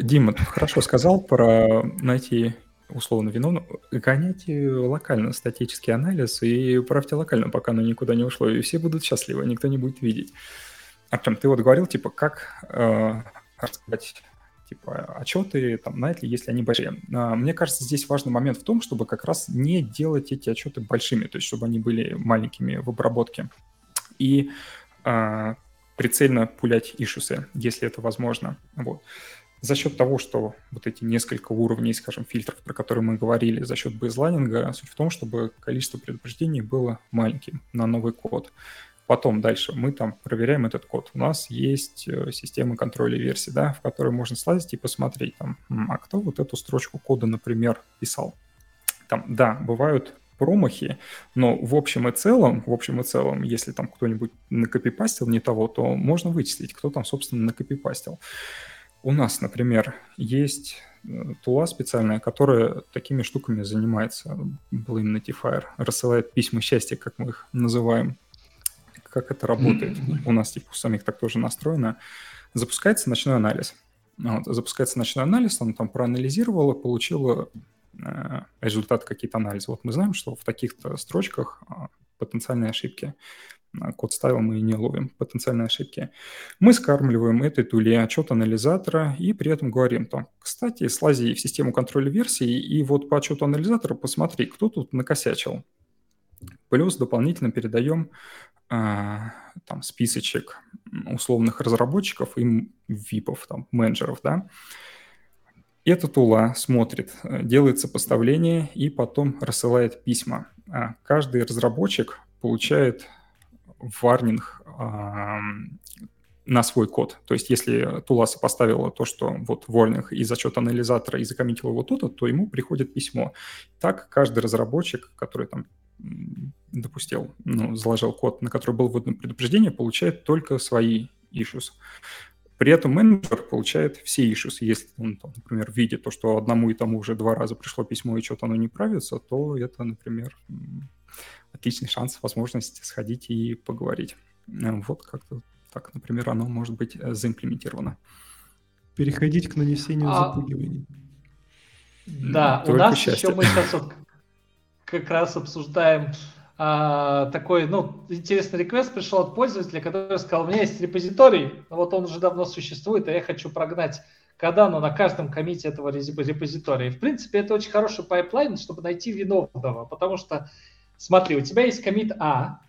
Дима, ты хорошо сказал про найти условно виновного, гоняйте локально статический анализ и правьте локально, пока оно никуда не ушло, и все будут счастливы, никто не будет видеть. Артем, ты вот говорил, типа, как э, рассказать типа отчеты там на это, если они большие. А, мне кажется, здесь важный момент в том, чтобы как раз не делать эти отчеты большими, то есть чтобы они были маленькими в обработке. И а, прицельно пулять ишусы, если это возможно. Вот за счет того, что вот эти несколько уровней, скажем, фильтров, про которые мы говорили, за счет бейзлайнинга, суть в том, чтобы количество предупреждений было маленьким на новый код. Потом дальше мы там проверяем этот код. У нас есть э, система контроля версий, да, в которой можно слазить и посмотреть, там, а кто вот эту строчку кода, например, писал. Там, да, бывают промахи, но в общем и целом, в общем и целом, если там кто-нибудь накопипастил не того, то можно вычислить, кто там, собственно, накопипастил. У нас, например, есть э, тула специальная, которая такими штуками занимается. Blame Notifier рассылает письма счастья, как мы их называем. Как это работает? У нас типа у самих так тоже настроено. Запускается ночной анализ. Вот, запускается ночной анализ, он там проанализировал и получил э, результаты какие-то анализа. Вот мы знаем, что в таких-то строчках э, потенциальные ошибки код ставил, мы не ловим потенциальные ошибки. Мы скармливаем этой туле отчет анализатора и при этом говорим там, кстати, слази в систему контроля версий и вот по отчету анализатора посмотри, кто тут накосячил. Плюс дополнительно передаем а, там списочек условных разработчиков и випов, там, менеджеров, да. Эта тула смотрит, делает сопоставление и потом рассылает письма. А каждый разработчик получает варнинг на свой код. То есть если тула сопоставила то, что вот warning из отчета анализатора и закоммитила его тут, то ему приходит письмо. Так каждый разработчик, который там допустил, ну, заложил код, на который было выдано предупреждение, получает только свои issues. При этом менеджер получает все issues. Если он, там, например, видит то, что одному и тому уже два раза пришло письмо и что-то оно не правится, то это, например, отличный шанс, возможность сходить и поговорить. Э, вот как-то так, например, оно может быть э, заимплементировано. Переходить к нанесению а... запугиваний. Да, Только у нас счастье. еще мы сейчас вот как раз обсуждаем а, такой, ну, интересный request пришел от пользователя, который сказал, у меня есть репозиторий, вот он уже давно существует, а я хочу прогнать Qodan у на каждом коммите этого репозитория. И, в принципе, это очень хороший пайплайн, чтобы найти виновного, потому что Смотри, у тебя есть коммит А,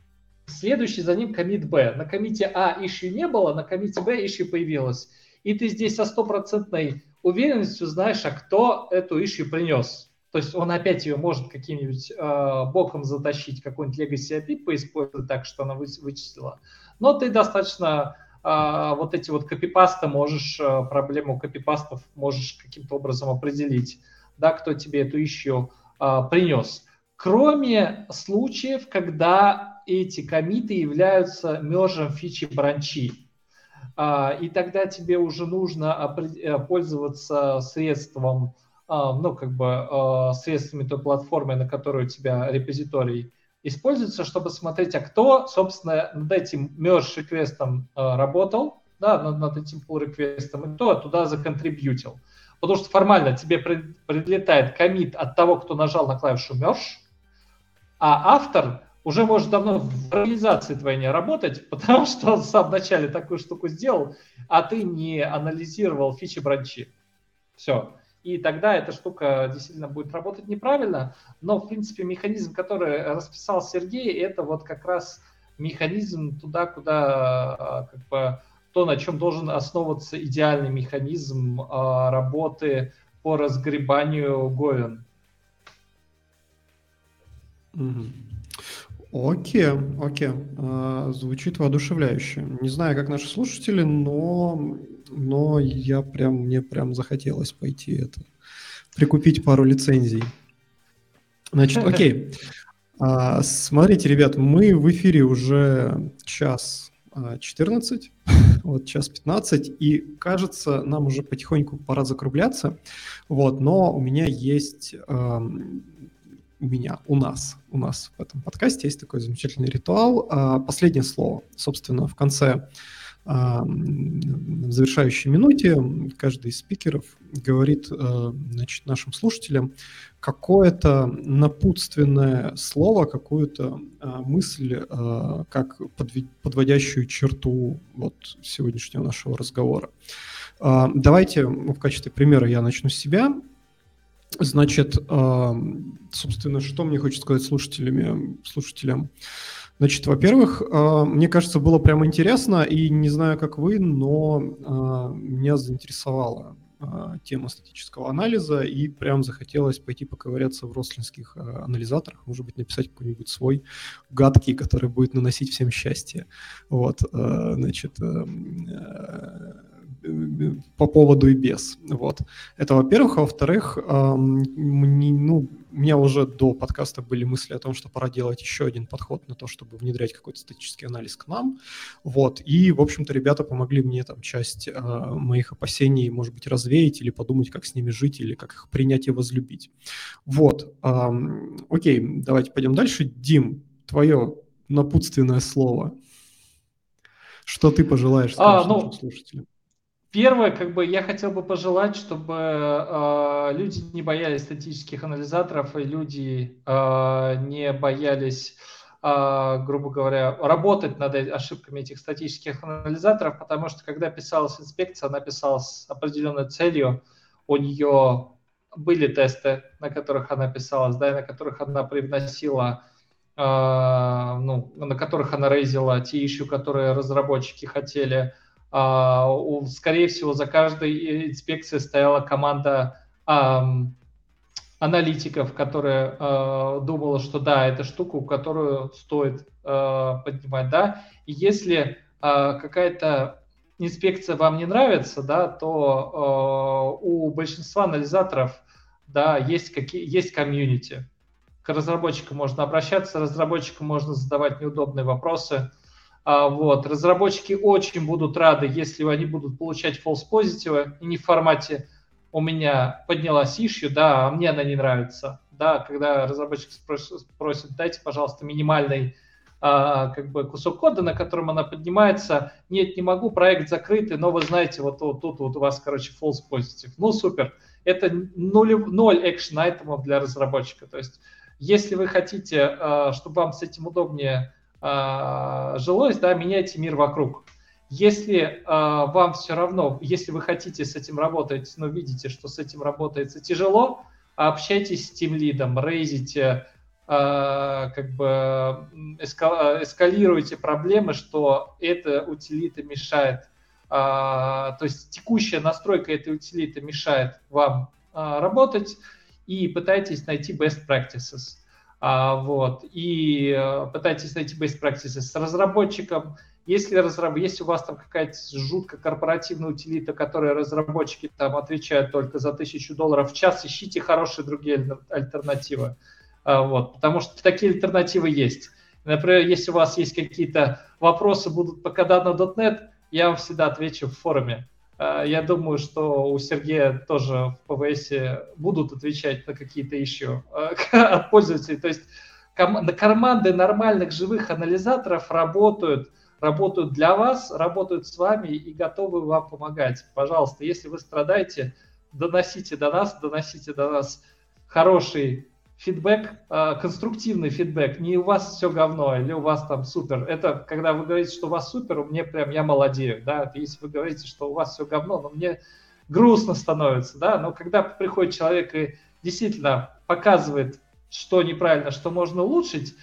следующий за ним коммит Б. На коммите А issue не было, на коммите Б issue появилось. И ты здесь со стопроцентной уверенностью знаешь, а кто эту ищу принес. То есть он опять ее может каким-нибудь э, боком затащить, какой-нибудь legacy API поиспользовать так, что она вычислила. Но ты достаточно э, вот эти вот копипасты можешь, э, проблему копипастов можешь каким-то образом определить, да, кто тебе эту ищу э, принес кроме случаев, когда эти комиты являются мержем фичи бранчи. А, и тогда тебе уже нужно э, пользоваться средством, а, ну, как бы а, средствами той платформы, на которой у тебя репозиторий используется, чтобы смотреть, а кто, собственно, над этим merge реквестом работал, да, над, над этим pull реквестом, и кто туда законтрибьютил. Потому что формально тебе прилетает комит от того, кто нажал на клавишу merge, а автор уже может давно в организации твоей не работать, <laughs> потому что он сам вначале такую штуку сделал, а ты не анализировал фичи бранчи. Все. И тогда эта штука действительно будет работать неправильно, но, в принципе, механизм, который расписал Сергей, это вот как раз механизм туда, куда а, как бы то, на чем должен основываться идеальный механизм а, работы по разгребанию говен. Окей, окей. А, звучит воодушевляюще. Не знаю, как наши слушатели, но, но я прям, мне прям захотелось пойти это, прикупить пару лицензий. Значит, <laughs> окей. А, смотрите, ребят, мы в эфире уже час 14, а, <laughs> вот час 15, и кажется, нам уже потихоньку пора закругляться, вот, но у меня есть, у меня, у нас, у нас в этом подкасте есть такой замечательный ритуал. А, последнее слово, собственно, в конце в завершающей минуте каждый из спикеров говорит э, значит, нашим слушателям какое-то напутственное слово, какую-то а, мысль, а, как подводящую черту вот сегодняшнего нашего разговора. А, давайте в качестве примера я начну с себя. Значит, собственно, что мне хочется сказать слушателями, слушателям? Значит, во-первых, а, мне кажется, было прям интересно, и не знаю, как вы, но а, меня заинтересовала а, тема статического анализа, и прям захотелось пойти поковыряться в рослинских анализаторах, может быть, написать какой-нибудь свой гадкий, который будет наносить всем счастье. Вот, значит, по поводу и без. Вот. Это во-первых. А во-вторых, мне, ну, у меня уже до подкаста были мысли о том, что пора делать еще один подход на то, чтобы внедрять какой-то статический анализ к нам. Вот. И, в общем-то, ребята помогли мне там часть э, моих опасений, может быть, развеять или подумать, как с ними жить, или как их принять и возлюбить. Вот. Э, окей, давайте пойдем дальше. Дим, твое напутственное слово. Что ты пожелаешь а, ну, слушателям? Первое, как бы я хотел бы пожелать, чтобы э, люди не боялись статических анализаторов и люди э, не боялись, э, грубо говоря, работать над ошибками этих статических анализаторов, потому что когда писалась инспекция, она писалась с определенной целью, у нее были тесты, на которых она писалась, да, и на которых она привносила, э, ну, на которых она рейзила те ищу, которые разработчики хотели скорее всего, за каждой инспекцией стояла команда аналитиков, которая э, думала, что да, это штука, которую стоит э, поднимать, да. И если какая-то инспекция вам не нравится, да, то у большинства анализаторов, да, есть какие, есть комьюнити. К разработчикам можно обращаться, разработчикам можно задавать неудобные вопросы, а, вот. Разработчики очень будут рады, если они будут получать false positive и не в формате у меня поднялась issue, да, а мне она не нравится. Да, когда разработчик спросит, дайте, пожалуйста, минимальный а, как бы кусок кода, на котором она поднимается. Нет, не могу, проект закрытый, но вы знаете, вот, вот тут вот у вас, короче, false positive. Ну, супер. Это ноль, ноль экшен айтемов для разработчика. То есть, если вы хотите, а, чтобы вам с этим удобнее э, жилось, да, меняйте мир вокруг. Если э, вам все равно, если вы хотите с этим работать, но видите, что с этим работается тяжело, общайтесь с тем лидом, рейзите, э, как бы эскалируйте проблемы, что эта утилита мешает, э, то есть текущая настройка этой утилиты мешает вам э, работать, и пытайтесь найти best practices. А, вот, и э, пытайтесь найти best practices с разработчиком. Если, разраб... если у вас там какая-то жутко корпоративная утилита, которая разработчики там отвечают только за тысячу долларов в час, ищите хорошие другие альтернативы. А, вот, потому что такие альтернативы есть. Например, если у вас есть какие-то вопросы будут по Cardano.net, я вам всегда отвечу в форуме. А, я думаю, что у Сергея тоже в ПВС будут отвечать на какие-то еще <laughs> от пользователей. То есть команды нормальных живых анализаторов работают, работают для вас, работают с вами и готовы вам помогать. Пожалуйста, если вы страдаете, доносите до нас, доносите до нас хороший фидбэк, э, конструктивный фидбэк, не у вас все говно или у вас там супер. Это когда вы говорите, что у вас супер, мне прям я молодею, да. Если вы говорите, что у вас все говно, но мне грустно становится, да. Но когда приходит человек и действительно показывает, что неправильно, что можно улучшить,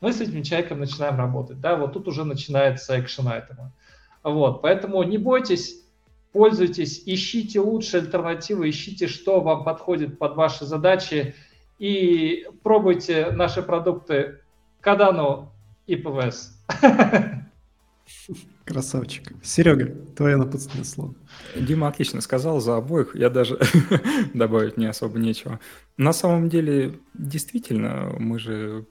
мы с этим человеком начинаем работать, да. Вот тут уже начинается экшен айтема. Вот, поэтому не бойтесь, пользуйтесь, ищите лучшие альтернативы, ищите, что вам подходит под ваши задачи, и пробуйте наши продукты Кадану и ПВС. <laughs> Красавчик. Серега, твое напутственное слово. Дима отлично сказал за обоих, я даже <laughs> добавить не особо нечего. На самом деле, действительно, мы же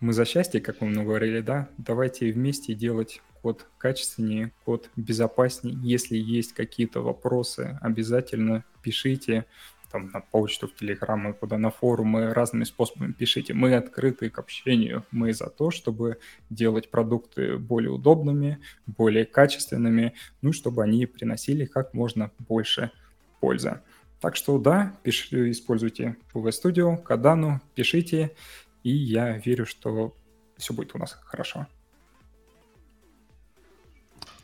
мы за счастье, как мы много говорили, да? Давайте вместе делать код качественнее, код безопаснее. Если есть какие-то вопросы, обязательно пишите там на почту, в Телеграм, куда на форумы, разными способами пишите. Мы открыты к общению, мы за то, чтобы делать продукты более удобными, более качественными, ну, чтобы они приносили как можно больше пользы. Так что да, пиш, используйте PV Studio, Кадану, пишите, и я верю, что все будет у нас хорошо.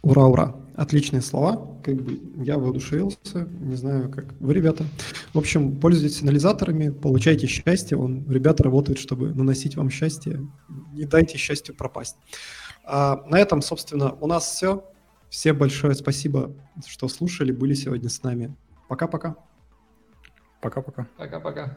Ура, ура. Отличные слова. Как бы я воодушевился. Не знаю, как вы, ребята. В общем, пользуйтесь сигнализаторами, получайте счастье. Он, ребята работают, чтобы наносить вам счастье. Не дайте счастью пропасть. А, на этом, собственно, у нас все. Всем большое спасибо, что слушали, были сегодня с нами. Пока-пока. Пока-пока. Пока-пока.